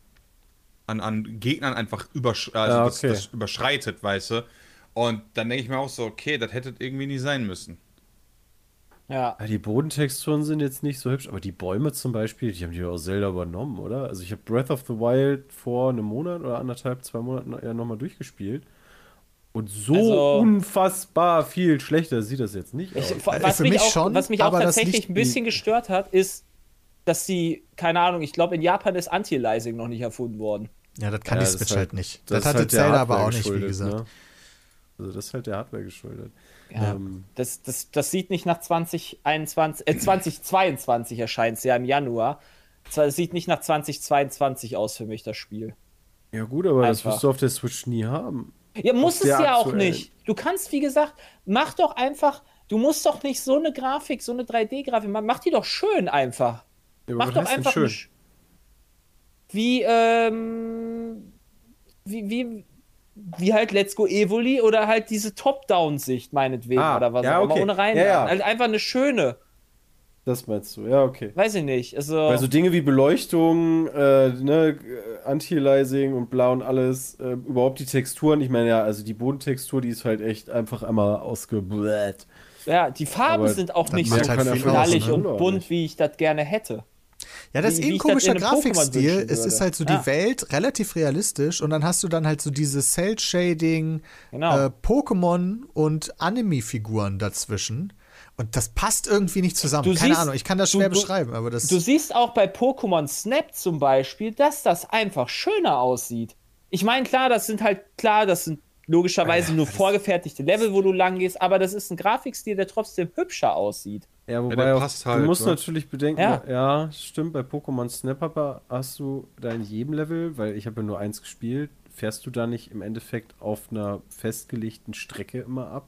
an, an Gegnern einfach übersch also Ja, das, okay. das überschreitet, weißt du. Und dann denke ich mir auch so, okay, das hätte irgendwie nie sein müssen. Ja. Ja, die Bodentexturen sind jetzt nicht so hübsch, aber die Bäume zum Beispiel, die haben die aus Zelda übernommen, oder? Also ich habe Breath of the Wild vor einem Monat oder anderthalb, zwei Monaten ja nochmal durchgespielt. Und so Also- unfassbar viel schlechter sieht das jetzt nicht aus. Ich, was, für mich mich auch, schon, was mich auch tatsächlich ein bisschen gestört hat, ist, dass die, keine Ahnung, ich glaube, in Japan ist Anti-Aliasing noch nicht erfunden worden. Ja, das kann Ja, die Switch halt, halt- nicht. Das Das, hatte halt Zelda aber Hardware auch nicht, wie gesagt. ne? Also das ist halt der Hardware geschuldet. Ja. Ähm, Das, das, das sieht nicht nach 2021, äh, 2022 erscheint es ja im Januar. Es sieht nicht nach 2022 aus für mich, das Spiel. ja gut, aber das Einfach. wirst du auf der Switch nie haben. Ja, muss es ja auch aktuellen. nicht. Du kannst, wie gesagt, mach doch einfach, du musst doch nicht so eine Grafik, so eine 3D-Grafik, machen. mach die doch schön einfach. Ja, aber Mach was doch einfach schön. wie, ähm, wie, wie, wie halt Let's Go Evoli oder halt diese Top-Down-Sicht meinetwegen Ah, oder was ja, auch immer, okay. ohne rein. Ja, ja. Halt einfach eine schöne, Das meinst du, ja, okay. weiß ich nicht. Also, Weil so Dinge wie Beleuchtung, äh, ne, Anti-Aliasing und blau und alles, äh, überhaupt die Texturen, ich meine ja, also die Bodentextur, die ist halt echt einfach einmal ausgebläht. ja, die Farben Aber sind auch nicht so halt knallig ne? und bunt, wie ich das gerne hätte. Ja, das Wie- ist eh ein komischer Grafikstil. Es ist halt so die Ja. Welt relativ realistisch und dann hast du dann halt so diese Cell-Shading, Genau. äh, Pokémon und Anime-Figuren dazwischen. Und das passt irgendwie nicht zusammen. Du Keine siehst- Ahnung, ich kann das schwer du- beschreiben, aber das. Du siehst auch bei Pokémon Snap zum Beispiel, dass das einfach schöner aussieht. Ich meine, klar, das sind halt, klar, das sind logischerweise nur vorgefertigte Level, wo du lang gehst, aber das ist ein Grafikstil, der trotzdem hübscher aussieht. Ja, wobei der auch, passt du halt, musst wa? natürlich bedenken, Ja. ja. stimmt, bei Pokémon Snap aber hast du da in jedem Level, weil ich habe ja nur eins gespielt, fährst du da nicht im Endeffekt auf einer festgelegten Strecke immer ab?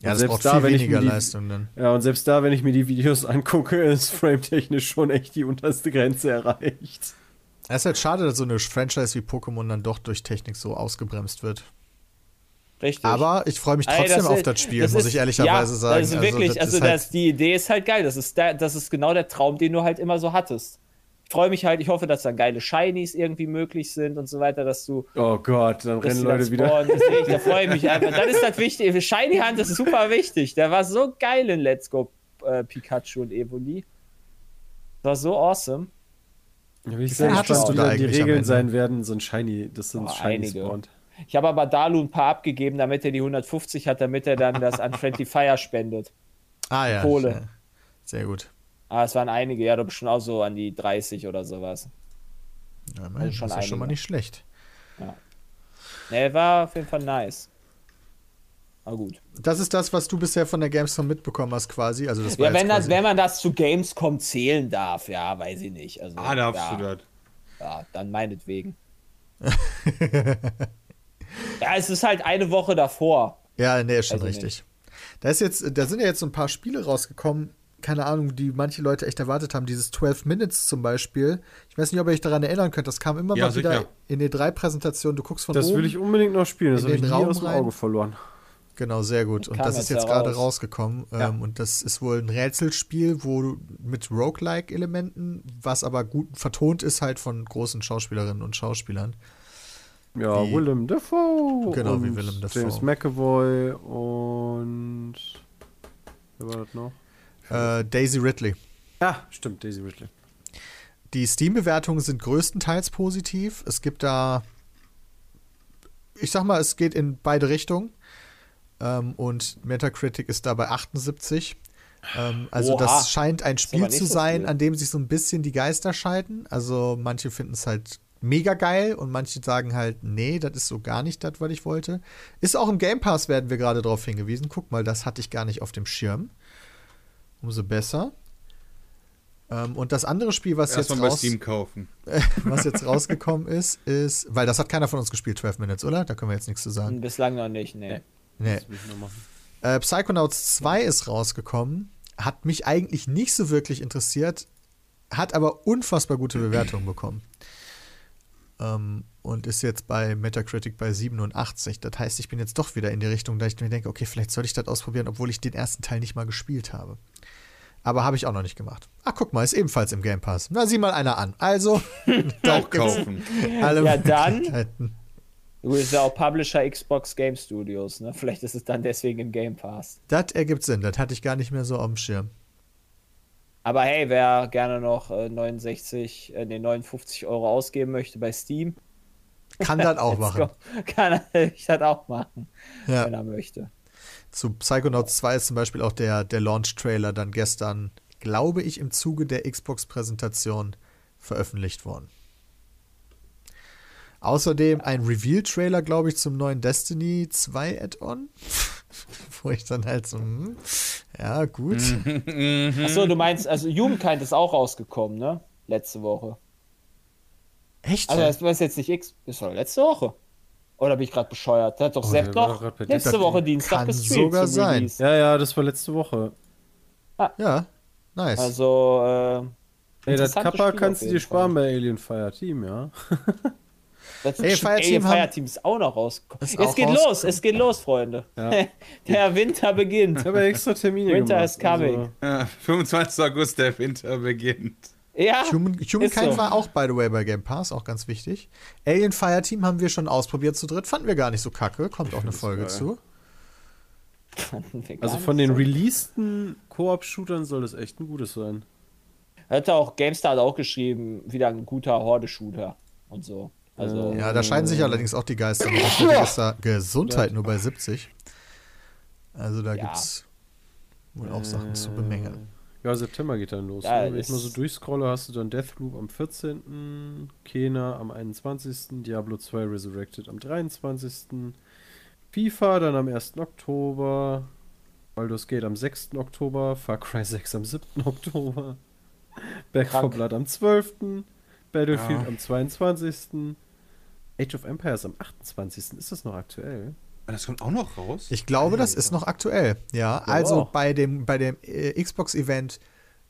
ja, das selbst braucht da, viel wenn ich weniger mir die- Leistung dann. Ja, und selbst da, wenn ich mir die Videos <laughs> angucke, ist frametechnisch schon echt die unterste Grenze erreicht. Es ist halt schade, dass so eine Franchise wie Pokémon dann doch durch Technik so ausgebremst wird. Richtig. Aber ich freue mich Ey, trotzdem auf ist- das Spiel, das muss ist- ich ehrlicherweise ja, sagen. Also wirklich, das also ist halt- das, die Idee ist halt geil. Das ist, der, das ist genau der Traum, den du halt immer so hattest. Ich freue mich halt, ich hoffe, dass da geile Shinies irgendwie möglich sind und so weiter, dass du Oh Gott, dann rennen Leute dann wieder. Deswegen, da freue ich mich <laughs> einfach. Das ist das Wichtige. Shiny Hunt ist super wichtig. Der war so geil in Let's Go äh, Pikachu und Evoli. War so awesome. Ja, bin ich gespannt, hattest du da dann die Regeln sein werden, so ein Shiny, das sind Oh, Shiny spawnt. Ich habe aber Dalu ein paar abgegeben, damit er die 150 hat, damit er dann das an Friendly Fire spendet. ah, ja, Kohle. ja. Sehr gut. Ah, es waren einige, ja, doch bestimmt auch so an die 30 oder sowas. Ja, Also mein, schon das ist ja schon mal nicht schlecht. Ne, war auf jeden Fall nice. Aber gut. Das ist das, was du bisher von der Gamescom mitbekommen hast, quasi. Also das war Ja, wenn, das, quasi- wenn man das zu Gamescom zählen darf, ja, weiß ich nicht. Also, Ah, darfst ja, du das. Ja, dann meinetwegen. <laughs> ja, es ist halt eine Woche davor. Ja, nee, ist schon ich richtig. Da, ist jetzt, da sind ja jetzt so ein paar Spiele rausgekommen, keine Ahnung, die manche Leute echt erwartet haben. Dieses 12 Minutes zum Beispiel. Ich weiß nicht, ob ihr euch daran erinnern könnt. Das kam immer Ja, mal wieder sicher. in den drei Präsentationen. Du guckst von Das oben. will ich unbedingt noch spielen, das in habe ich den nie Raum aus dem rein. Auge verloren. Genau, sehr gut. Und das ist jetzt gerade raus. rausgekommen. Ja. Ähm, und das ist wohl ein Rätselspiel, wo du mit Roguelike-Elementen, was aber gut vertont ist halt von großen Schauspielerinnen und Schauspielern. Ja, Wie- Willem Dafoe. Genau, wie Willem Dafoe. James McAvoy und. Wer war das noch? Äh, Daisy Ridley. Ja, stimmt, Daisy Ridley. Die Steam-Bewertungen sind größtenteils positiv. Es gibt da, ich sag mal, es geht in beide Richtungen. Ähm, und Metacritic ist da bei 78. Ähm, also Oha. das scheint ein Spiel zu so sein, viel. an dem sich so ein bisschen die Geister scheiden. Also manche finden es halt mega geil und manche sagen halt, nee, das ist so gar nicht das, was ich wollte. Ist auch im Game Pass, werden wir gerade darauf hingewiesen. Guck mal, das hatte ich gar nicht auf dem Schirm. Umso besser. Ähm, und das andere Spiel, was jetzt, raus, Steam kaufen. <laughs> was jetzt rausgekommen ist, ist, weil das hat keiner von uns gespielt, 12 Minutes, oder? Da können wir jetzt nichts zu sagen. Bislang noch nicht, nee. Nee. Äh, Psychonauts 2 ist rausgekommen. Hat mich eigentlich nicht so wirklich interessiert, hat aber unfassbar gute Bewertungen bekommen. Ähm, und ist jetzt bei Metacritic bei 87. Das heißt, ich bin jetzt doch wieder in die Richtung, da ich mir denke, okay, vielleicht sollte ich das ausprobieren, obwohl ich den ersten Teil nicht mal gespielt habe. Aber habe ich auch noch nicht gemacht. Ach, guck mal, ist ebenfalls im Game Pass. Na, sieh mal einer an. Also, <laughs> da Auch kaufen. <laughs> alle Ja, dann. Du bist ja auch Publisher Xbox Game Studios, ne? Vielleicht ist es dann deswegen im Game Pass. Das ergibt Sinn. Das hatte ich gar nicht mehr so auf dem Schirm. Aber hey, wer gerne noch äh, 69, äh, nee, 59 Euro ausgeben möchte bei Steam, Kann das auch <laughs> machen. kann ich das auch machen, Ja. wenn er möchte. Zu Psychonauts 2 ist zum Beispiel auch der, der Launch-Trailer dann gestern, glaube ich, im Zuge der Xbox-Präsentation veröffentlicht worden. Außerdem ein Reveal-Trailer, glaube ich, zum neuen Destiny 2 Add-on. <laughs> Wo ich dann halt so, hm, ja, gut. Achso, du meinst, also Jugendkind ist auch rausgekommen, ne? Letzte Woche. Echt? Also das war jetzt nicht X, das war letzte Woche. Oder bin ich gerade bescheuert? Der hat doch Oh, Sepp noch letzte Discord. Woche Dienstag Kann gestreamt sogar sein. Release. Ja, ja, das war letzte Woche. ja, nice. Also, äh, Ey, das Kappa Spiel kannst du dir sparen bei Alien Fire Team, ja. <laughs> Das Ey, Fireteam Ey, Fireteam ist auch noch rausgekommen. Es auch geht los, es geht los, Freunde. Ja. <laughs> Der Winter beginnt. Ich habe extra Termine Winter gemacht. is coming. Also, Ja, 25. August, der Winter beginnt. Ja, Human, Humankind so. war auch, by the way, bei Game Pass, auch ganz wichtig. Alien Fireteam haben wir schon ausprobiert zu dritt, fanden wir gar nicht so kacke, kommt auch eine Folge geil. zu. also von den releaseden Koop-Shootern soll das echt ein gutes sein. Hat auch GameStar hat auch geschrieben, wieder ein guter Horde-Shooter und so. Also, Ja, da scheiden sich allerdings auch die Geister. <laughs> Da Gesundheit nur bei 70. Also da Ja. gibt's wohl auch Sachen zu bemängeln. Ja, September geht dann los. Ja, ne? Wenn ich mal so durchscrolle, hast du dann Deathloop am 14., Kena am 21., Diablo 2 Resurrected am 23., FIFA dann am 1. Oktober, Baldur's Gate am 6. Oktober, Far Cry 6 am 7. Oktober, Back 4 Krank. Blood am 12., Battlefield Ja. am 22., Age of Empires am 28. Ist das noch aktuell? Das kommt auch noch raus? Ich glaube, das ist noch aktuell. Ja, also auch. bei dem, bei dem äh, Xbox-Event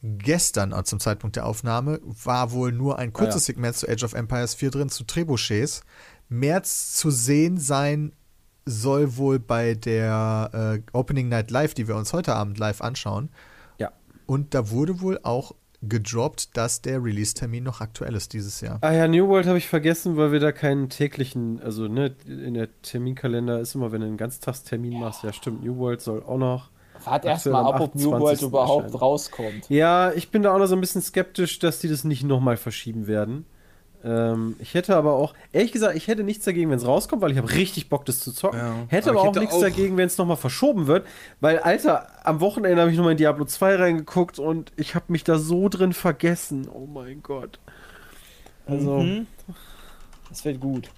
gestern äh, zum Zeitpunkt der Aufnahme war wohl nur ein kurzes Ah, ja. Segment zu Age of Empires 4 drin, zu Trebuchets. Mehr zu sehen sein soll wohl bei der äh, Opening Night Live, die wir uns heute Abend live anschauen. Ja. Und da wurde wohl auch gedroppt, dass der Release-Termin noch aktuell ist dieses Jahr. Ah ja, New World habe ich vergessen, weil wir da keinen täglichen, also ne, in der Terminkalender ist immer, wenn du einen Ganztagstermin machst, ja stimmt, New World soll auch noch. wart erst Aktuell mal am ab, ob New World 28. überhaupt erscheinen. rauskommt. Ja, ich bin da auch noch so ein bisschen skeptisch, dass die das nicht nochmal verschieben werden. Ähm, ich hätte aber auch, ehrlich gesagt, ich hätte nichts dagegen, wenn es rauskommt, weil ich habe richtig Bock, das zu zocken. Ja. Hätte Aber aber, ich auch hätte nichts auch- dagegen, wenn es nochmal verschoben wird, weil, Alter, am Wochenende habe ich nochmal in Diablo 2 reingeguckt und ich habe mich da so drin vergessen. Oh mein Gott. Also, Mhm. Das wird gut.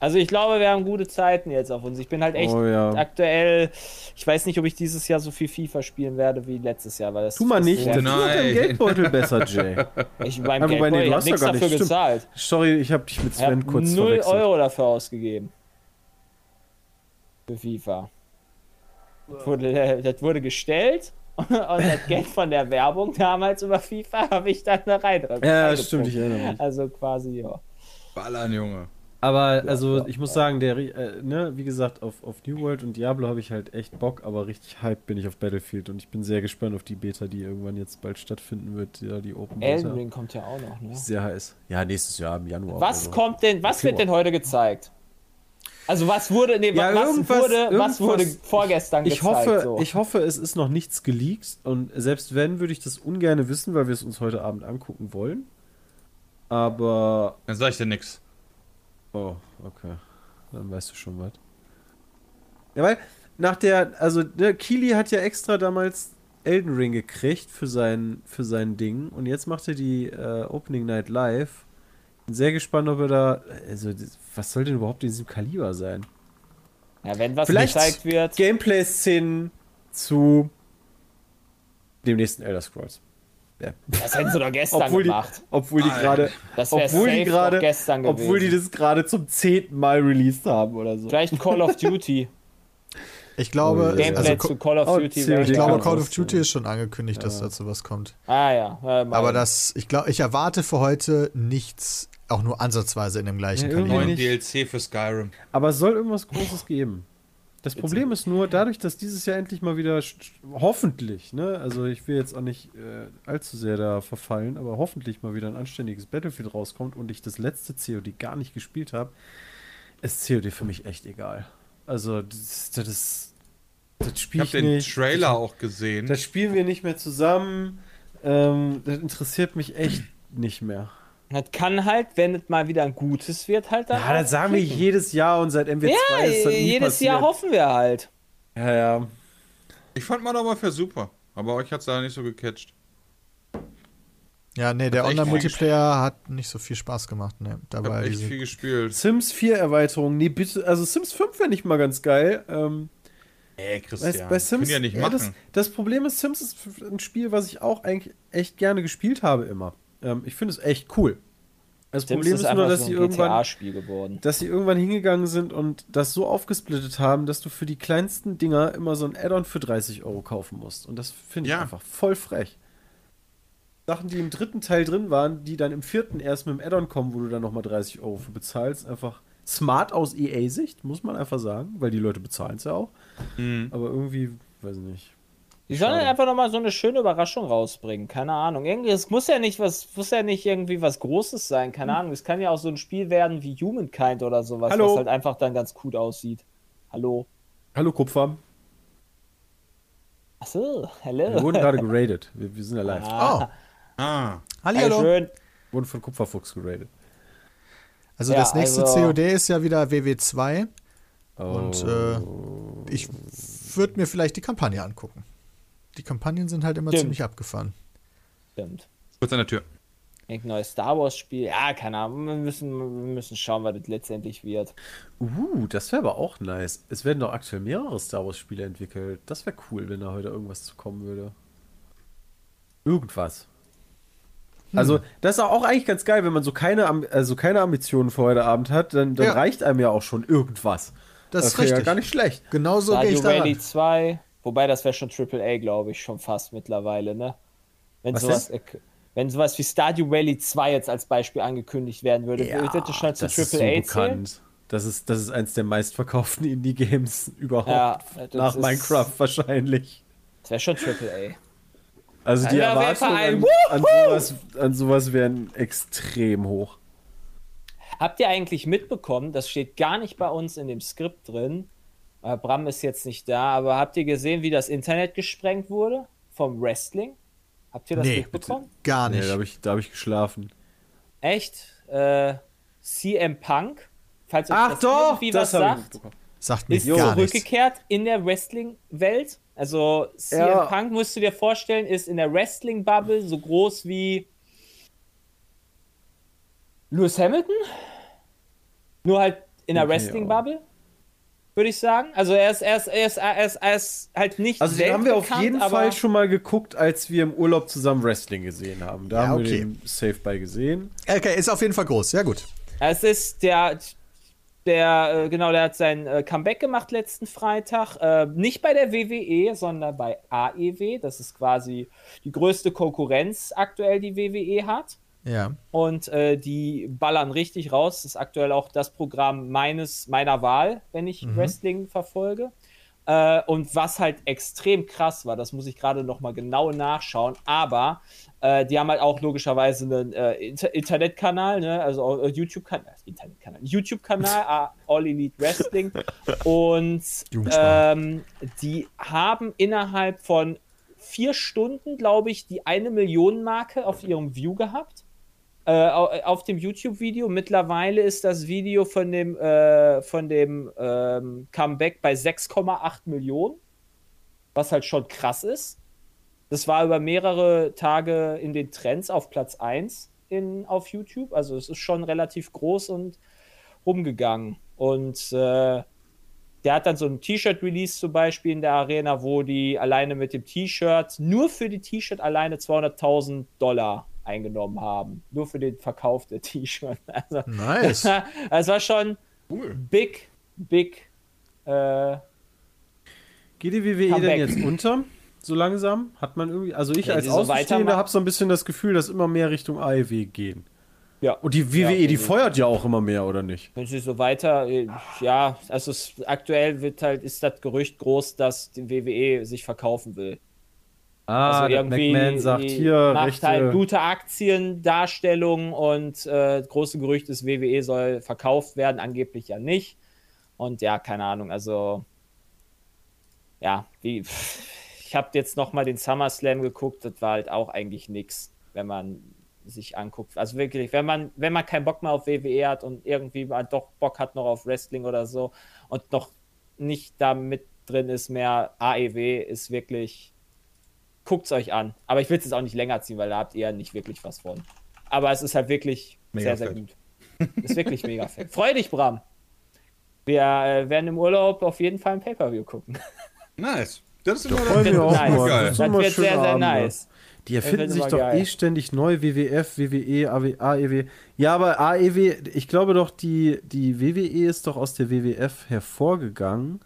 Also ich glaube, wir haben gute Zeiten jetzt auf uns. Ich bin halt echt Oh ja. aktuell. Ich weiß nicht, ob ich dieses Jahr so viel FIFA spielen werde wie letztes Jahr, weil das tu mal nicht, Nein. tut deinem Geldbeutel besser, Jay. <laughs> Ich beim wobei, Geldbeutel, ich du hab hast nichts dafür stimmt. gezahlt. Sorry, ich habe dich mit Ich habe Sven kurz 0 verwechselt. Euro dafür ausgegeben. Für FIFA. Das wurde, das wurde gestellt <laughs> und das Geld von der Werbung damals über FIFA <laughs> habe ich dann da rein. Ja, stimmt, ich erinnere mich. Also quasi, ja. Ballern, Junge. Aber also ja, ich muss sagen, der, äh, ne, wie gesagt, auf, auf New World und Diablo habe ich halt echt Bock, aber richtig hyped bin ich auf Battlefield und ich bin sehr gespannt auf die Beta, die irgendwann jetzt bald stattfinden wird, ja, die Open Elden Beta. Ring kommt ja auch noch, ne? Sehr heiß. Ja, nächstes Jahr im Januar. Was oder so. kommt denn, was wird denn heute gezeigt? Also was wurde, nee, Ja, was, wurde, was wurde vorgestern Ich gezeigt? hoffe, so? ich hoffe, es ist noch nichts geleakt und selbst wenn, würde ich das ungern wissen, weil wir es uns heute Abend angucken wollen. Aber Dann sag ich dir nix. Oh, okay. Dann weißt du schon was. Ja, weil nach der, also ne, Kili hat ja extra damals Elden Ring gekriegt für sein, für sein Ding und jetzt macht er die äh, Opening Night Live. Bin sehr gespannt, ob er da, also was soll denn überhaupt in diesem Kaliber sein? ja, wenn was Vielleicht gezeigt wird. Gameplay-Szenen zu dem nächsten Elder Scrolls. Ja. Das hätten sie doch gestern Obwohl die, gemacht. obwohl die gerade, Das obwohl die gerade, doch gestern obwohl die gewesen. das gerade zum zehnten Mal released haben oder so. Vielleicht Call of Duty. Ich glaube, Oh, Gameplay also, zu Call of Oh, Duty. Wäre ich glaube. Call of. Duty ist schon angekündigt, dass dazu was kommt. Ah ja. äh, mal- Aber das, ich glaube, ich erwarte für heute nichts, auch nur ansatzweise in dem gleichen Ja, Kaliber. Neuen. DLC für Skyrim. Aber es soll irgendwas Großes geben. Das Problem ist nur, dadurch, dass dieses Jahr endlich mal wieder, hoffentlich, ne, also ich will jetzt auch nicht äh, allzu sehr da verfallen, aber hoffentlich mal wieder ein anständiges Battlefield rauskommt und ich das letzte COD gar nicht gespielt habe, ist COD für mich echt egal. Also, das, das, das, das Ich habe den nicht. Trailer auch gesehen. Das spielen wir nicht mehr zusammen. Ähm, das interessiert mich echt nicht mehr. Das kann halt, wenn es mal wieder ein gutes wird, halt dann. Ja, das sagen wir klicken. jedes Jahr und seit MW2 Ja, ist das nie jedes passiert. Jahr hoffen wir halt. Ja, ja. Ich fand Modern Warfare super, aber euch hat es da nicht so gecatcht. Ja, nee, der Online-Multiplayer hat nicht so viel Spaß gemacht. Ne? Ich habe Dabei echt viel gespielt. Sims 4 Erweiterung, nee, bitte, also Sims 5 wäre nicht mal ganz geil. Ähm, Ey, bei, Christian. bei Sims, Können ja nicht ja, machen. das, das Problem ist, Sims ist ein Spiel, was ich auch eigentlich echt gerne gespielt habe immer. Ähm, ich finde es echt cool. Das Sims Problem ist, nur, einfach dass so sie irgendwann, dass sie irgendwann hingegangen sind und das so aufgesplittet haben, dass du für die kleinsten Dinger immer so ein Add-on für 30 Euro kaufen musst. Und das finde ich Ja. einfach voll frech. Sachen, die im dritten Teil drin waren, die dann im vierten erst mit dem Add-on kommen, wo du dann nochmal 30 Euro für bezahlst, einfach smart aus EA-Sicht, muss man einfach sagen, weil die Leute bezahlen es ja auch. Mhm. Aber irgendwie, weiß ich nicht. Die sollen Schade. einfach nochmal so eine schöne Überraschung rausbringen. Keine Ahnung. Irgendwie, es muss ja nicht was, muss ja nicht irgendwie was Großes sein. Hm. Keine Ahnung. Es kann ja auch so ein Spiel werden wie Humankind oder sowas, Hallo. was halt einfach dann ganz cool aussieht. Hallo. Hallo Kupfer, Achso, wir hallo. wurden gerade geradet. Wir, wir sind ja live. Oh, Ah, Hallihallo. schön. Wurden von Kupferfuchs geradet. Also Ja, das nächste also- COD ist ja wieder WW2 und äh, Oh. ich würde mir vielleicht die Kampagne angucken. Die Kampagnen sind halt immer Stimmt. ziemlich abgefahren. Stimmt. kurz an der Tür. Irgendein neues Star Wars-Spiel. Ja, keine Ahnung. Wir müssen, wir müssen schauen, was das letztendlich wird. Uh, das wäre aber auch nice. Es werden doch aktuell mehrere Star Wars-Spiele entwickelt. Das wäre cool, wenn da heute irgendwas zu kommen würde. Irgendwas. Also, das ist auch eigentlich ganz geil, wenn man so keine, also keine Ambitionen für heute Abend hat, dann, dann Ja. reicht einem ja auch schon irgendwas. Das ist wär ja richtig. gar nicht schlecht. Genauso gehe ich daran. Valley 2. Wobei, das wäre schon AAA, glaube ich, schon fast mittlerweile, ne? Wenn Was sowas, äh, wenn sowas wie Stardew Valley 2 jetzt als Beispiel angekündigt werden würde, würde das schon zu das ist so AAA zählen? bekannt. Das ist, das ist eins der meistverkauften Indie-Games <laughs> überhaupt. Ja, nach ist- Minecraft wahrscheinlich. Das wäre schon AAA. Also die Ja, Erwartungen an, an, sowas, an sowas wären extrem hoch. Habt ihr eigentlich mitbekommen, das steht gar nicht bei uns in dem Skript drin, Bram ist jetzt nicht da, aber habt ihr gesehen, wie das Internet gesprengt wurde vom Wrestling? Habt ihr das Nee, mitbekommen? Gar Nee, nicht. da habe ich, da hab ich geschlafen. Echt? Äh, CM Punk? Falls euch Ach das doch, irgendwie das was sagt. Sagt mir ist gar nichts. zurückgekehrt in der Wrestling-Welt. Also CM Ja. Punk, musst du dir vorstellen, ist in der Wrestling-Bubble so groß wie Lewis Hamilton. Nur halt in der Okay, Wrestling-Bubble, würde ich sagen. Also er ist, er ist, er ist, er ist, er ist halt nicht Also den haben wir auf weltbekannt, jeden Fall schon mal geguckt, als wir im Urlaub zusammen Wrestling gesehen haben. Da Ja, haben wir okay. den Safe bei gesehen. Okay, ist auf jeden Fall groß. Ja, gut. Es ist der, der, äh, genau, der hat sein äh, Comeback gemacht letzten Freitag. Äh, nicht bei der WWE, sondern bei AEW. Das ist quasi die größte Konkurrenz aktuell, die WWE hat. Ja. Und äh, die ballern richtig raus. Das ist aktuell auch das Programm meines, meiner Wahl, wenn ich Wrestling verfolge. Äh, und was halt extrem krass war, das muss ich gerade noch mal genau nachschauen, aber äh, die haben halt auch logischerweise einen äh, Inter Internetkanal, ne? also äh, YouTube-Kanal, Internetkanal, YouTube-Kanal, <laughs> All Elite Wrestling und ähm, die haben innerhalb von vier Stunden, glaube ich, die eine Million Marke auf ihrem View gehabt äh, au- auf dem YouTube-Video. Mittlerweile ist das Video von dem, äh, von dem ähm, Comeback bei 6,8 Millionen, was halt schon krass ist. Das war über mehrere Tage in den Trends auf Platz 1 in, auf YouTube. Also es ist schon relativ groß und rumgegangen. Und äh, der hat dann so ein T-Shirt-Release zum Beispiel in der Arena, wo die alleine mit dem T-Shirt, nur für die T-Shirt alleine 200.000 Dollar eingenommen haben. Nur für den Verkauf der <laughs> T-Shirt. Also, Nice. es <laughs> war schon Cool. big, big. Äh, Geht die WWE Comeback. denn jetzt unter? So langsam? Hat man irgendwie. Also ich Wenn als so Außenstehender habe so ein bisschen das Gefühl, dass immer mehr Richtung AEW gehen. ja. Und die WWE, Ja, die also- feuert ja auch immer mehr, oder nicht? Wenn sie so weiter, äh, ja, also es, aktuell wird halt, ist das Gerücht groß, dass die WWE sich verkaufen will. Ah, Also irgendwie McMahon sagt hier macht Rechte. halt gute Aktiendarstellung und äh, große Gerücht ist, WWE soll verkauft werden, angeblich ja nicht. Und ja, keine Ahnung, also ja, wie ich habe jetzt noch mal den SummerSlam geguckt, das war halt auch eigentlich nix, wenn man sich anguckt. Also wirklich, wenn man wenn man keinen Bock mehr auf WWE hat und irgendwie mal doch Bock hat noch auf Wrestling oder so und noch nicht da mit drin ist mehr AEW ist wirklich guckt's euch an. Aber ich will es jetzt auch nicht länger ziehen, weil da habt ihr ja nicht wirklich was von. Aber es ist halt wirklich Mega sehr, sehr fett. gut. Ist wirklich mega fett. <laughs> Freu dich, Bram. Wir äh, werden im Urlaub auf jeden Fall ein Pay-Per-View gucken. Nice. Das ist immer das wir auch nice. mal. geil. Das Das wird sehr, sehr Abende. nice. Die erfinden sich doch geil. eh ständig neu, WWF, WWE, AW, AEW. Ja, aber AEW, ich glaube doch, die, die WWE ist doch aus der WWF hervorgegangen.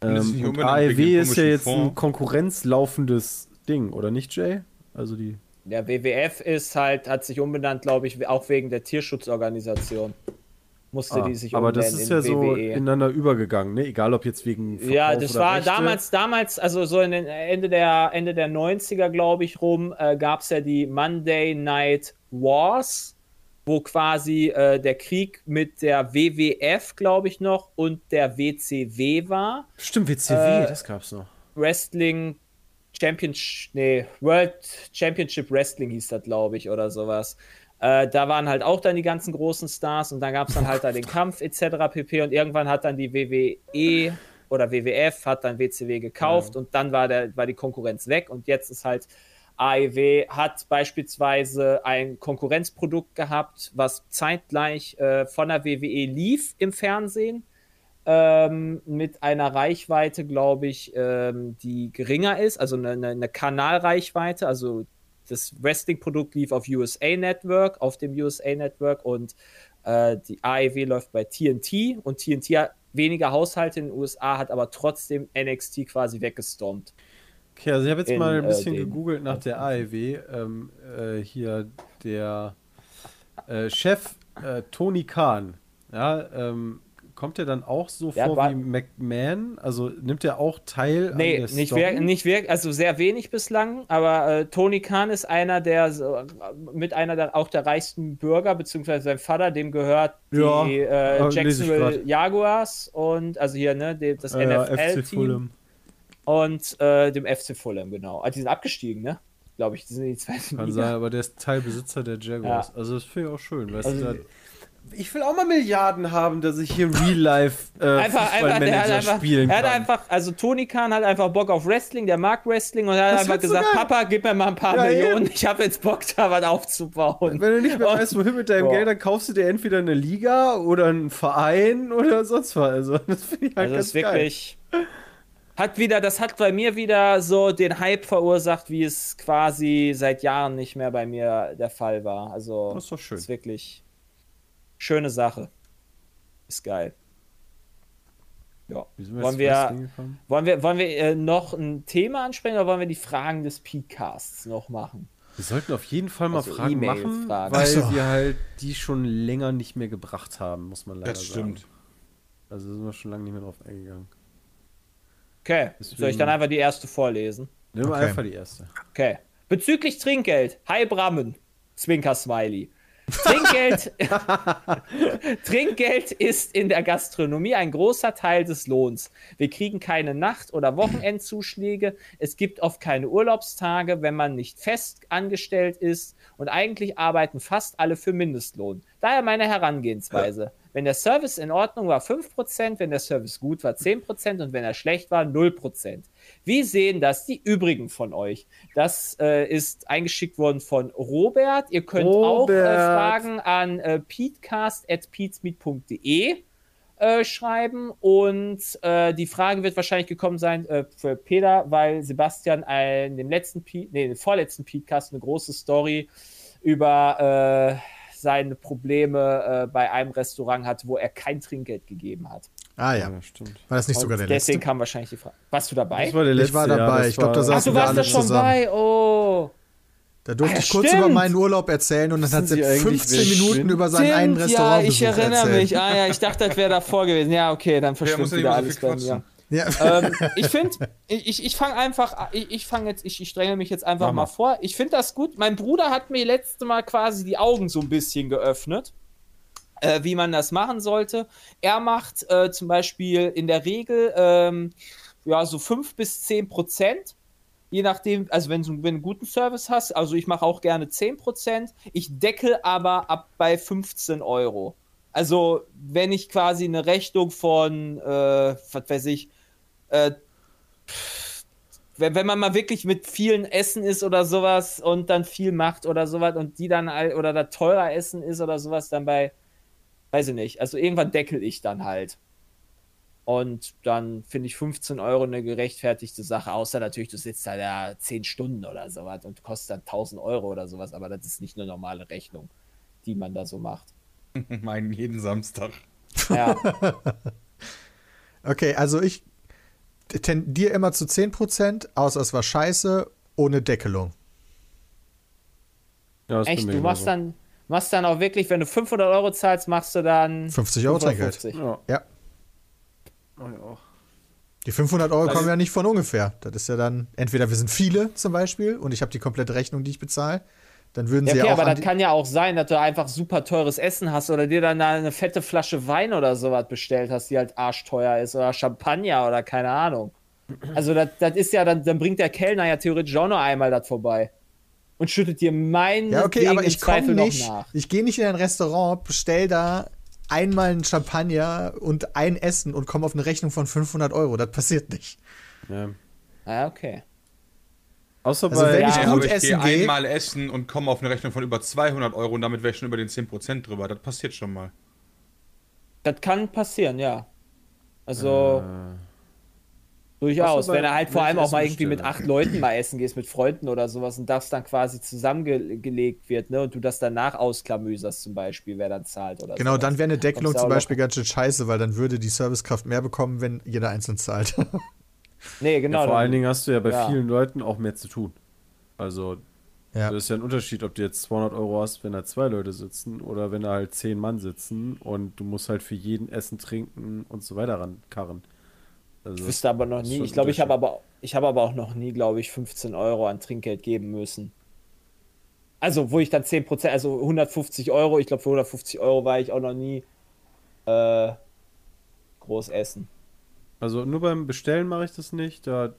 Ähm, und AEW ist ja jetzt ein Fonds. konkurrenzlaufendes Ding, oder nicht, Jay? Also die. Der WWF ist halt, hat sich umbenannt, glaube ich, auch wegen der Tierschutzorganisation. Musste Ah, die sich aber das ist ja so WWE. ineinander übergegangen, ne? Egal ob jetzt wegen Verkauf Ja, das war Rechte. damals, damals, also so in den Ende der Ende der 90er, glaube ich, rum, äh, gab es ja die Monday Night Wars, wo quasi äh, der Krieg mit der WWF, glaube ich, noch und der WCW war. Stimmt, WCW, Äh, das gab's noch. Wrestling Championship, nee, World Championship Wrestling hieß das, glaube ich, oder sowas. Äh, da waren halt auch dann die ganzen großen Stars und dann gab es dann halt da den Kampf etc. pp. Und irgendwann hat dann die WWE oder WWF hat dann WCW gekauft und dann war, der, war die Konkurrenz weg und jetzt ist halt AEW hat beispielsweise ein Konkurrenzprodukt gehabt, was zeitgleich äh, von der WWE lief im Fernsehen ähm, mit einer Reichweite, glaube ich, ähm, die geringer ist, also eine, eine, eine Kanalreichweite. Also das Wrestling-Produkt lief auf USA Network, auf dem USA Network und äh, die AEW läuft bei TNT und TNT hat weniger Haushalte in den USA, hat aber trotzdem NXT quasi weggestompt. Okay, also ich habe jetzt in, mal ein äh, bisschen den- gegoogelt nach der AEW. Ähm, äh, hier der äh, Chef äh, Tony Khan. Ja, ähm, kommt der dann auch so Ja, vor war- wie McMahon? Also nimmt er auch teil Nee, an der nicht, Story? wir, nicht wirklich, also sehr wenig bislang, aber äh, Tony Khan ist einer der, so, äh, mit einer der, auch der reichsten Bürger, beziehungsweise sein Vater, dem gehört die Ja, äh, äh, Jacksonville. Jaguars und, also hier, ne, die, das Äh, NFL-Team Fulham. und äh, dem FC Fulham, genau. Ah, die sind abgestiegen, ne? Glaube ich, die sind in die zweite Kann Liga. sein, aber der ist Teilbesitzer der Jaguars. Ja. Also das finde ich auch schön. Weißt Also- du, ich will auch mal Milliarden haben, dass ich hier <laughs> Real Life äh, Einfach, einfach, der hat Fußballmanager einfach, spielen er hat kann. einfach, also Tony Khan hat einfach Bock auf Wrestling, der mag Wrestling und er hat einfach gesagt. Papa, gib mir mal ein paar Ja, Millionen, eben. ich habe jetzt Bock, da was aufzubauen. Wenn du nicht mehr Und- weißt, wohin mit deinem Ja. Geld, dann kaufst du dir entweder eine Liga oder einen Verein oder sonst was. Also, das finde ich halt Also das ganz ist geil. wirklich. Hat wieder, das hat bei mir wieder so den Hype verursacht, wie es quasi seit Jahren nicht mehr bei mir der Fall war. Also Das ist doch schön. ist wirklich schöne Sache. Ist geil. Ja. Wir Wollen wir, wollen wir, wollen wir äh, noch ein Thema ansprechen oder wollen wir die Fragen des Podcasts noch machen? Wir sollten auf jeden Fall mal Also Fragen E-Mail machen, Fragen. weil so. wir halt die schon länger nicht mehr gebracht haben, muss man leider Das sagen. stimmt. Also sind wir schon lange nicht mehr drauf eingegangen. Okay. Soll ich Deswegen- dann einfach die erste vorlesen? Nehmen wir Okay. einfach die erste. Okay. Bezüglich Trinkgeld. Hi Brammen. Zwinker Smiley. Trinkgeld, <laughs> Trinkgeld ist in der Gastronomie ein großer Teil des Lohns. Wir kriegen keine Nacht- oder Wochenendzuschläge. Es gibt oft keine Urlaubstage, wenn man nicht fest angestellt ist. Und eigentlich arbeiten fast alle für Mindestlohn. Daher meine Herangehensweise. Wenn der Service in Ordnung war, 5%, wenn der Service gut war, 10% und wenn er schlecht war, 0%. Wie sehen das die übrigen von euch? Das äh, ist eingeschickt worden von Robert. Ihr könnt auch äh, Robert. Fragen an äh, peatcast.peatsmeet.de äh, schreiben und äh, die Frage wird wahrscheinlich gekommen sein äh, für Peter, weil Sebastian in dem letzten, Pe nee, dem vorletzten Podcast eine große Story über äh, seine Probleme äh, bei einem Restaurant hat, wo er kein Trinkgeld gegeben hat. Ah ja. Ja, stimmt. War das nicht Und sogar der deswegen letzte? kam wahrscheinlich die Frage. Warst du dabei? Das war der Ich war letzte, ja, dabei. das Ich glaub, da war- saß- Ach, du wir warst alle da schon zusammen. bei. Oh. Da durfte Ah, ich kurz stimmt. über meinen Urlaub erzählen und dann hat sie Sie eigentlich, 15 wer Minuten über seinen einen Stimmt, Restaurant ja, ich erinnere erzählt. mich. Ah ja, ich dachte, das wäre davor gewesen. Ja, okay, dann verschwimmt ja wieder alles bei mir. Ja. ähm, <laughs> ich finde, ich, ich, fange einfach, ich, ich fange jetzt, ich, ich strenge mich jetzt einfach Mach mal vor. Ich finde das gut. Mein Bruder hat mir letzte Mal quasi die Augen so ein bisschen geöffnet, äh, wie man das machen sollte. Er macht äh, zum Beispiel in der Regel ähm, ja so 5 bis 10 Prozent. Je nachdem, also wenn du, wenn du einen guten Service hast, also ich mache auch gerne 10%, ich deckel aber ab bei 15 Euro. Also wenn ich quasi eine Rechnung von, äh, was weiß ich, äh, wenn, wenn man mal wirklich mit vielen Essen ist oder sowas und dann viel macht oder sowas und die dann all- oder da teurer Essen ist oder sowas, dann bei, weiß ich nicht, also irgendwann deckel ich dann halt. Und dann finde ich 15 Euro eine gerechtfertigte Sache, außer natürlich, du sitzt da ja 10 Stunden oder sowas und kostet dann 1000 Euro oder sowas, aber das ist nicht eine normale Rechnung, die man da so macht. <laughs> Meinen jeden Samstag. Ja, <laughs> Okay, also ich tendiere immer zu 10%, außer es war scheiße, ohne Deckelung. Ja, echt, du machst genauso. dann, machst dann auch wirklich, wenn du 500 Euro zahlst, machst du dann 50 Euro Trinkgeld. 550. Ja. Ja. Die 500 Euro Also- kommen ja nicht von ungefähr. Das ist ja dann, entweder wir sind viele zum Beispiel und ich habe die komplette Rechnung, die ich bezahle. Dann würden Ja, sie okay, ja auch aber das kann ja auch sein, dass du einfach super teures Essen hast oder dir dann da eine fette Flasche Wein oder sowas bestellt hast, die halt arschteuer ist oder Champagner oder keine Ahnung. Also das, das ist ja, dann, dann bringt der Kellner ja theoretisch auch noch einmal das vorbei und schüttet dir meinen Ja, okay, aber ich komme Zweifel nicht, noch nach. ich gehe nicht in ein Restaurant, bestell da einmal ein Champagner und ein Essen und komme auf eine Rechnung von 500 Euro. Das passiert nicht. Ja. Ah, okay. Außer Also bei, wenn ich Ja, gut aber ich essen gehe einmal essen und komme auf eine Rechnung von über 200 Euro und damit wäre ich schon über den 10% drüber. Das passiert schon mal. Das kann passieren, ja. Also äh, durchaus. Wenn du halt vor ich allem auch mal irgendwie mit acht Leuten mal essen gehst, mit Freunden oder sowas und das dann quasi zusammengelegt wird, ne? Und du das danach ausklamüserst zum Beispiel, wer dann zahlt oder Genau, sowas. dann wäre eine Deckelung zum Beispiel ganz schön scheiße, weil dann würde die Servicekraft mehr bekommen, wenn jeder einzeln zahlt. <laughs> Nee, genau. ja, vor allen Dingen hast du ja bei ja. vielen Leuten auch mehr zu tun. Also, ja. das ist ja ein Unterschied, ob du jetzt 200 Euro hast, wenn da zwei Leute sitzen oder wenn da halt zehn Mann sitzen und du musst halt für jeden Essen, trinken und so weiter rankarren. Also, Ich wüsste aber noch nie. Ich glaube, ich habe aber, ich habe aber auch noch nie, glaube ich, 15 Euro an Trinkgeld geben müssen. Also, wo ich dann 10%, also 150 Euro, ich glaube, für 150 Euro war ich auch noch nie äh, groß essen. Also nur beim Bestellen mache ich das nicht, da,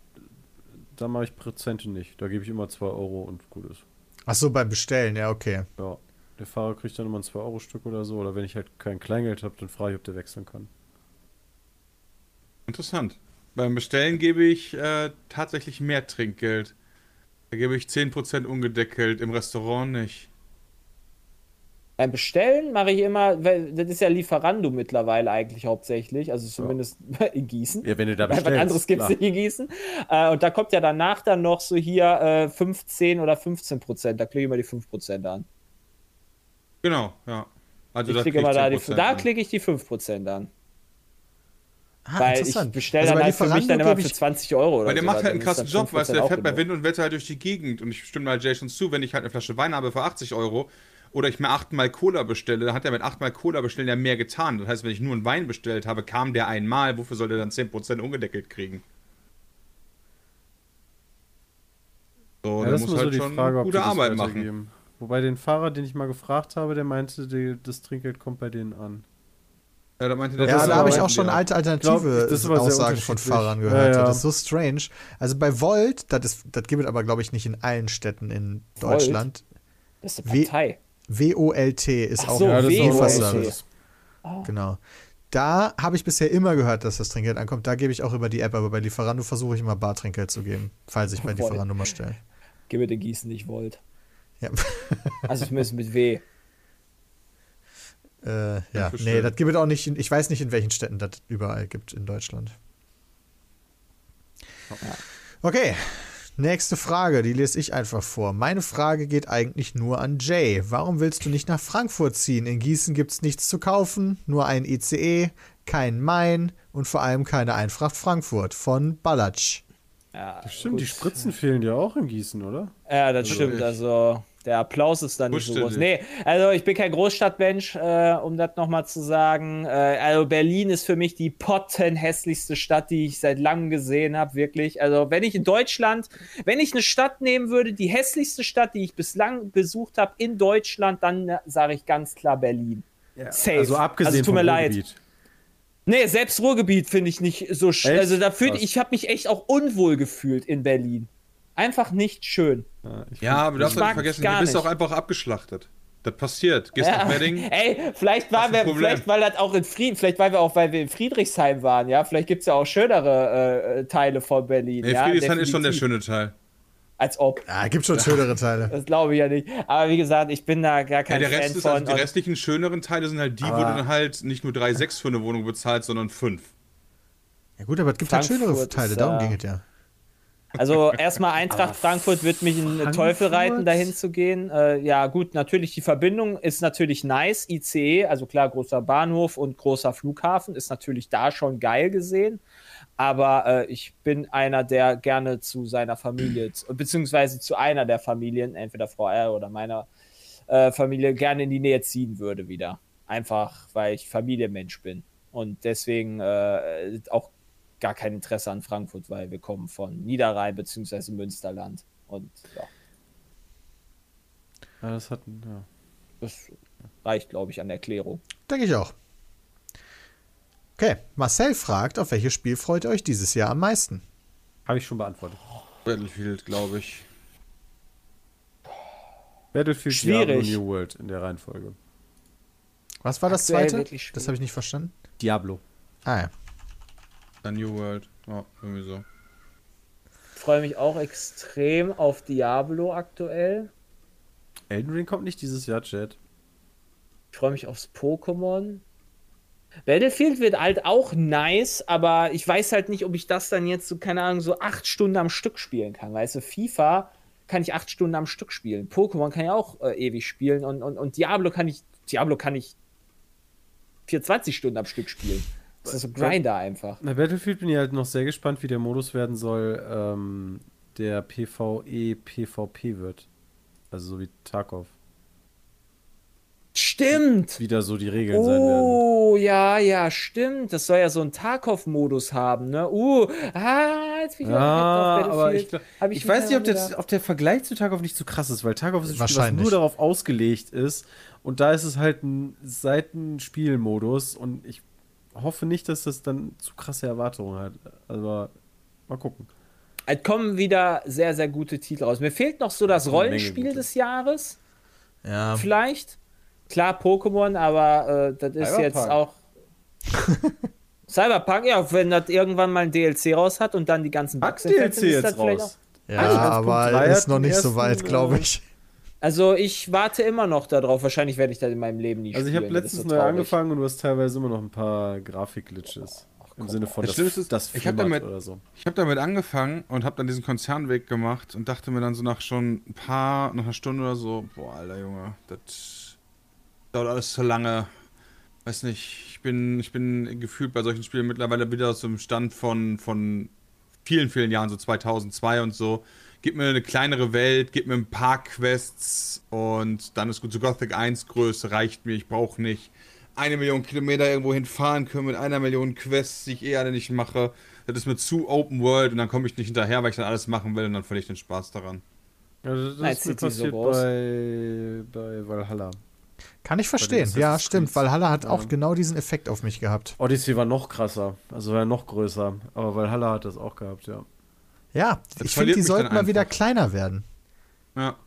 da mache ich Prozente nicht. Da gebe ich immer 2 Euro und gut ist. Ach so, beim Bestellen, ja, okay. Ja. Der Fahrer kriegt dann immer ein 2-Euro-Stück oder so. Oder wenn ich halt kein Kleingeld habe, dann frage ich, ob der wechseln kann. Interessant. Beim Bestellen gebe ich äh, tatsächlich mehr Trinkgeld. Da gebe ich 10% ungedeckelt, im Restaurant nicht. Beim Bestellen mache ich immer, weil das ist ja Lieferando mittlerweile eigentlich hauptsächlich, also zumindest <laughs> in Gießen. Ja, wenn du da Weil bestellst. was anderes gibt es nicht in Gießen. Äh, und da kommt ja danach dann noch so hier äh, 15 oder 15 Prozent. Da klicke ich mal die 5 Prozent an. Genau, ja. Also Ich da klicke krieg immer da die, 10% da klicke ich die 5 Prozent an. Ah, Weil ich bestelle Also dann bei halt für mich dann immer für ich- 20 Euro oder Weil der so, macht halt einen ist krassen Job, weißt du, 5% der fährt bei. Wind und Wetter halt durch die Gegend und ich stimme mal Jason zu, wenn ich halt eine Flasche Wein habe für 80 Euro oder ich mir achtmal Cola bestelle, dann hat er mit achtmal Cola bestellen ja mehr getan. Das heißt, wenn ich nur einen Wein bestellt habe, kam der einmal, wofür soll der dann 10% ungedeckelt kriegen? So, Ja, der das muss so halt die schon Frage, ob gute das Arbeit machen. Wobei den Fahrer, den ich mal gefragt habe, der meinte, die, das Trinkgeld kommt bei denen an. Ja, da meinte der, Ja, Das da habe ich auch schon ja. alte Glaub, alternative das sehr Aussagen von. Fahrern Ja, gehört. ja. Das ist so strange. Also bei Volt, das, ist, das gibt es aber, glaube ich, nicht in allen Städten in Volt? Deutschland. Das ist eine Partei. W-O-L-T ist Ach auch so, ein WOLT. Lieferservice. Genau. Da habe ich bisher immer gehört, dass das Trinkgeld ankommt. Da gebe ich auch über die App, aber bei Lieferando versuche ich immer Bartrinkgeld zu geben, falls ich bei Volt. Lieferando mal stelle. Gib mir den Gießen nicht wollt. Ja. <laughs> Also zumindest mit W. Äh, ja, nee, das gibt es auch nicht. In, ich weiß nicht, in welchen Städten das überall gibt in Deutschland. Okay, nächste Frage, die lese ich einfach vor. Meine Frage geht eigentlich nur an Jay. Warum willst du nicht nach Frankfurt ziehen? In Gießen gibt es nichts zu kaufen, nur ein ICE, kein Main und vor allem keine Eintracht Frankfurt von Ballatsch. Ja, Stimmt, die gut. Spritzen fehlen ja auch in Gießen, oder? Ja, das Also stimmt. ich- Also der Applaus ist dann nicht so groß. Nee, also ich bin kein Großstadtmensch, äh, um das nochmal zu sagen. Äh, also Berlin ist für mich die pottenhässlichste Stadt, die ich seit langem gesehen habe, wirklich. Also wenn ich in Deutschland, wenn ich eine Stadt nehmen würde, die hässlichste Stadt, die ich bislang besucht habe in Deutschland, dann sage ich ganz klar Berlin. Safe. Also abgesehen also, tut mir leid. Nee, selbst Ruhrgebiet finde ich nicht so schön. Also da fühlt, ich habe mich echt auch unwohl gefühlt in Berlin. Einfach nicht schön. Ja, ich Ja, aber du darfst nicht vergessen, gar du bist nicht. auch einfach abgeschlachtet. Das passiert. Gehst nach Wedding. <laughs> Ey, vielleicht waren wir, vielleicht weil das auch in Frieden, vielleicht weil wir auch, weil wir in Friedrichshain waren, ja, vielleicht gibt es ja auch schönere äh, Teile von Berlin. Nee, ja, Friedrichshain ist schon der schöne Teil. Als ob. Ja, gibt schon schönere Teile. Das glaube ich ja nicht. Aber wie gesagt, ich bin da gar Ja, kein der Fan Rest ist, von. also die restlichen schöneren Teile sind halt die, wo du dann halt nicht nur 3,6 für eine Wohnung bezahlst, sondern 5. Ja gut, aber es gibt halt schönere Frankfurt Teile, ist, darum äh, ging es ja. Also erstmal Eintracht Frankfurt wird mich in den Teufel reiten, dahin zu gehen. Äh, ja, gut, natürlich die Verbindung ist natürlich nice. ICE, also klar, großer Bahnhof und großer Flughafen ist natürlich da schon geil gesehen. Aber äh, ich bin einer, der gerne zu seiner Familie, beziehungsweise zu einer der Familien, entweder Frau R oder meiner äh, Familie, gerne in die Nähe ziehen würde wieder. Einfach, weil ich Familienmensch bin. Und deswegen äh, auch gar kein Interesse an Frankfurt, weil wir kommen von Niederrhein bzw. Münsterland. Und ja, Ja, das hat, ja. das reicht, glaube ich, an Erklärung. Denke ich auch. Okay, Marcel fragt, auf welches Spiel freut ihr euch dieses Jahr am meisten? Habe ich schon beantwortet. Battlefield, glaube ich. Battlefield Schwierig. Diablo New World in der Reihenfolge. Was war das Aktuell zweite? Das habe ich nicht verstanden. Diablo. Ah ja. Dann New World. Ja, irgendwie so. Ich freue mich auch extrem auf Diablo aktuell. Elden Ring kommt nicht dieses Jahr, Chat. Ich freue mich aufs Pokémon. Battlefield wird halt auch nice, aber ich weiß halt nicht, ob ich das dann jetzt so, keine Ahnung, so acht Stunden am Stück spielen kann. Weißt du, FIFA kann ich acht Stunden am Stück spielen. Pokémon kann ich auch äh, ewig spielen und, und, und Diablo kann ich, Diablo kann ich 24 Stunden am Stück spielen. Das ist so Grinder einfach. Bei Battlefield bin ich halt noch sehr gespannt, wie der Modus werden soll, ähm, der PvE PvP wird. Also so wie Tarkov. Stimmt! Wieder so die Regeln sein werden. Oh, ja, ja, stimmt. Das soll ja so einen Tarkov-Modus haben, ne? Uh, ah, jetzt bin ich auf aber ich, Battlefield. glaub, ich mir weiß nicht, ob, der, ob der Vergleich zu Tarkov nicht zu krass ist, weil Tarkov ist ein Spiel, was Wahrscheinlich. nur darauf ausgelegt ist und da ist es halt ein Seitenspielmodus und ich hoffe nicht, dass das dann zu krasse Erwartungen hat. Aber mal gucken. Es kommen wieder sehr, sehr gute Titel raus. Mir fehlt noch so das Rollenspiel des Jahres. Ja. Vielleicht. Klar, Pokémon, aber äh, das ist Cyberpunk. jetzt auch. <laughs> Cyberpunk, ja, wenn das irgendwann mal ein DLC raus hat und dann die ganzen Hat Bugs entfernt DLC jetzt raus? Ja, ganz aber ist hat noch nicht so weit, glaube äh, ich. Also ich warte immer noch darauf. Wahrscheinlich werde ich das in meinem Leben nie Also ich spielen. habe das letztens ist so neu angefangen und du hast teilweise immer noch ein paar Grafikglitches. Im Sinne von, Das das, ist, das ich hab damit- oder so. Ich habe damit angefangen und habe dann diesen Konzernweg gemacht und dachte mir dann so nach schon ein paar, nach einer Stunde oder so, boah, alter Junge, das dauert alles zu lange. Weiß nicht, ich bin, ich bin gefühlt bei solchen Spielen mittlerweile wieder aus dem Stand von, von vielen, vielen Jahren, so 2002 und so. Gib mir eine kleinere Welt, gib mir ein paar Quests und dann ist gut. So Gothic 1 Größe reicht mir, ich brauche nicht eine Million Kilometer irgendwo hinfahren können mit einer Million Quests, die ich eh alle nicht mache. Das ist mir zu Open World und dann komme ich nicht hinterher, weil ich dann alles machen will und dann verliere ich den Spaß daran. Ja, das, Night ist mir City so passiert groß. bei, bei Valhalla. Kann ich verstehen. Ja, stimmt. Valhalla hat Ja. auch genau diesen Effekt auf mich gehabt. Odyssey war noch krasser, also war noch größer. Aber Valhalla hat das auch gehabt, ja. Ja, Das ich finde, die sollten mal wieder kleiner werden. Ja.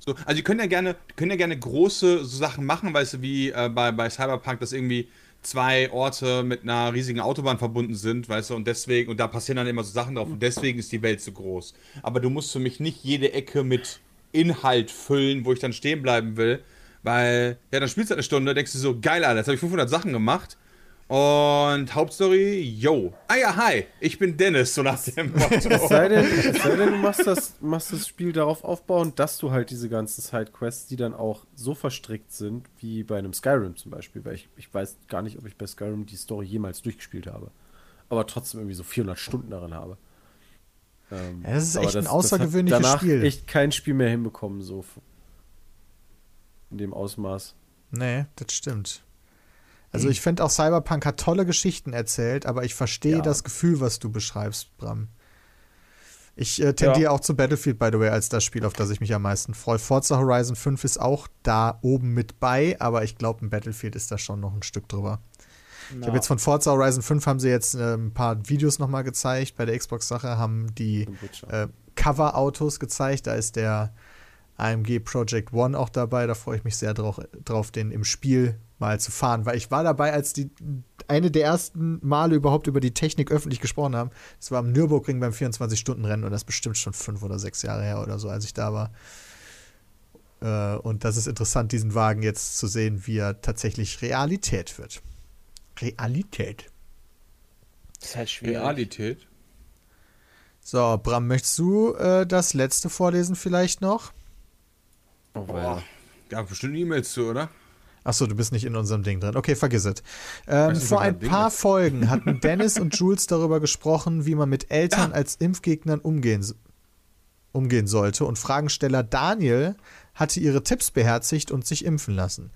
So, also die können ja gerne, können ja gerne große so Sachen machen, weißt du, wie äh, bei, bei Cyberpunk, dass irgendwie zwei Orte mit einer riesigen Autobahn verbunden sind, weißt du, und deswegen, und da passieren dann immer so Sachen drauf, und deswegen ist die Welt so groß. Aber du musst für mich nicht jede Ecke mit Inhalt füllen, wo ich dann stehen bleiben will, Weil, ja, dann spielst du halt eine Stunde, denkst du so, geil, Alter, jetzt habe ich 500 Sachen gemacht. Und Hauptstory, yo. Ah ja, hi, ich bin Dennis, so nach dem <laughs> Es Motto. sei denn, es sei denn du machst das, machst das Spiel darauf aufbauen, dass du halt diese ganzen Sidequests, die dann auch so verstrickt sind, wie bei einem Skyrim zum Beispiel, weil ich, ich weiß gar nicht, ob ich bei Skyrim die Story jemals durchgespielt habe. Aber trotzdem irgendwie so 400 Stunden darin habe. Ähm, Ja, das ist echt ein hat außergewöhnliches danach Spiel. echt kein Spiel mehr hinbekommen, so in dem Ausmaß. Nee, das stimmt. Also ich finde auch Cyberpunk hat tolle Geschichten erzählt, aber ich verstehe Ja. das Gefühl, was du beschreibst, Bram. Ich äh, tendiere auch zu Battlefield, by the way, als das Spiel, auf das ich mich am meisten freue. Forza Horizon 5 ist auch da oben mit bei, aber ich glaube, ein Battlefield ist da schon noch ein Stück drüber. Ich habe jetzt von Forza Horizon 5 haben sie jetzt äh, ein paar Videos nochmal gezeigt. Bei der Xbox-Sache haben die äh, Cover-Autos gezeigt. Da ist der AMG Project One auch dabei. Da freue ich mich sehr drauf, drauf, den im Spiel mal zu fahren, weil ich war dabei, als die eine der ersten Male überhaupt über die Technik öffentlich gesprochen haben. Das war am Nürburgring beim 24-Stunden-Rennen und das ist bestimmt schon fünf oder sechs Jahre her oder so, als ich da war. Äh, und das ist interessant, diesen Wagen jetzt zu sehen, wie er tatsächlich Realität wird. Realität. Das ist halt schwierig. Realität. So, Bram, möchtest du äh, das letzte vorlesen vielleicht noch? Oh, Boah. Gab bestimmt E-Mails zu, oder? Achso, du bist nicht in unserem Ding drin. Okay, vergiss es. Ähm, vor ein Ding paar ist? Folgen hatten <laughs> Dennis und Jules darüber gesprochen, wie man mit Eltern als Impfgegnern umgehen, umgehen sollte. Und Fragensteller Daniel hatte ihre Tipps beherzigt und sich impfen lassen.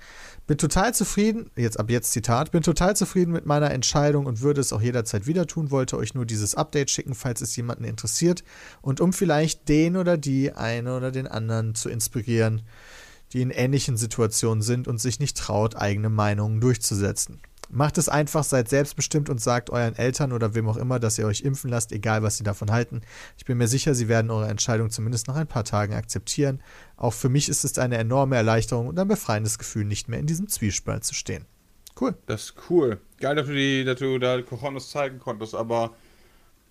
Bin total zufrieden, jetzt ab jetzt Zitat, bin total zufrieden mit meiner Entscheidung und würde es auch jederzeit wieder tun, wollte euch nur dieses Update schicken, falls es jemanden interessiert und um vielleicht den oder die eine oder den anderen zu inspirieren, die in ähnlichen Situationen sind und sich nicht traut, eigene Meinungen durchzusetzen. Macht es einfach, seid selbstbestimmt und sagt euren Eltern oder wem auch immer, dass ihr euch impfen lasst, egal was sie davon halten. Ich bin mir sicher, sie werden eure Entscheidung zumindest nach ein paar Tagen akzeptieren. Auch für mich ist es eine enorme Erleichterung und ein befreiendes Gefühl, nicht mehr in diesem Zwiespalt zu stehen. Cool. Das ist cool. Geil, dass du, die, dass du da Cojones zeigen konntest, aber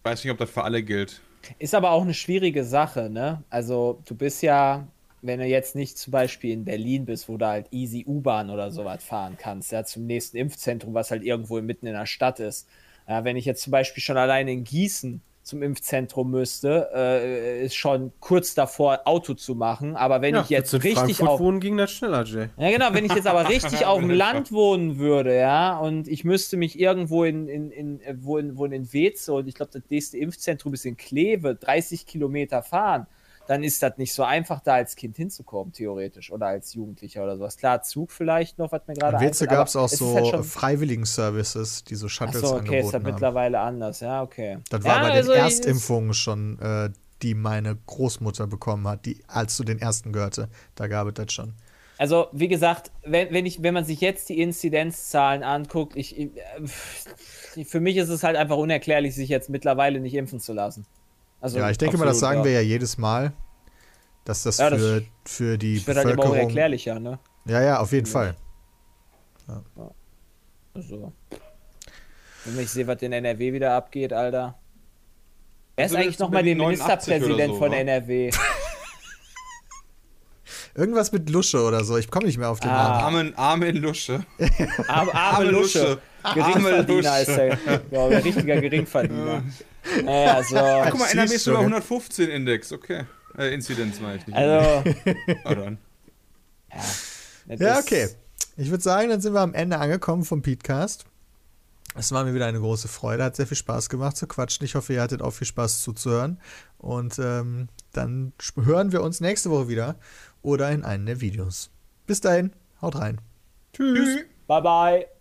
weiß nicht, ob das für alle gilt. Ist aber auch eine schwierige Sache, ne? Also, du bist ja, wenn du jetzt nicht zum Beispiel in Berlin bist, wo du halt easy U-Bahn oder sowas fahren kannst, ja, zum nächsten Impfzentrum, was halt irgendwo mitten in der Stadt ist. Ja, wenn ich jetzt zum Beispiel schon alleine in Gießen zum Impfzentrum müsste, äh, ist schon kurz davor, Auto zu machen. Aber wenn ich jetzt richtig Frankfurt auf, wohnen ging das schneller, Jay. ja, genau, wenn ich jetzt aber richtig <laughs> auf dem Land wohnen würde, ja, und ich müsste mich irgendwo in, in, in, äh, wo in, wo in Weze und ich glaube, das nächste Impfzentrum ist in Kleve, 30 Kilometer fahren, dann ist das nicht so einfach, da als Kind hinzukommen, theoretisch, oder als Jugendlicher oder sowas. Klar, Zug vielleicht noch, was mir gerade einfällt, gab es auch so halt Freiwilligen-Services, die so Shuttles Achso, okay, ist das angeboten haben. mittlerweile anders, ja, okay. Das war ja, bei den also, es- Erstimpfungen schon, äh, die meine Großmutter bekommen hat, die als zu den ersten gehörte. Da gab es das schon. Also, wie gesagt, wenn, wenn, ich, wenn man sich jetzt die Inzidenzzahlen anguckt, ich, ich, äh, für mich ist es halt einfach unerklärlich, sich jetzt mittlerweile nicht impfen zu lassen. Also, ja, ich denke mal, das absolut, sagen ja. wir ja jedes Mal, dass das, Ja, das- für, für die Das wird halt immer Bevölkerung. unerklärlicher, ne? ja, ja, auf jeden Fall. Also. Wenn ich sehe, was in NRW wieder abgeht, Alter. Wer ist Also eigentlich nochmal der Berlin 89 Ministerpräsident so, von? NRW? <laughs> Irgendwas mit Lusche oder so. Ich komme nicht mehr auf den Ah. Namen. Armin, Armin Lusche. Arme, arme Lusche. Arme Geringverdiener ist er. Ja, ein richtiger Geringverdiener. Naja, so. Guck mal, NRW ist sogar ne? 115 Index, okay. Äh, Inzidenz meine ich nicht. Also. Ah, das Ja, ist- okay. Ich würde sagen, dann sind wir am Ende angekommen vom Podcast. Es war mir wieder eine große Freude, hat sehr viel Spaß gemacht zu quatschen. Ich hoffe, ihr hattet auch viel Spaß zuzuhören. Und ähm, dann hören wir uns nächste Woche wieder oder in einem der Videos. Bis dahin, haut rein. Tschüss. Bye, bye.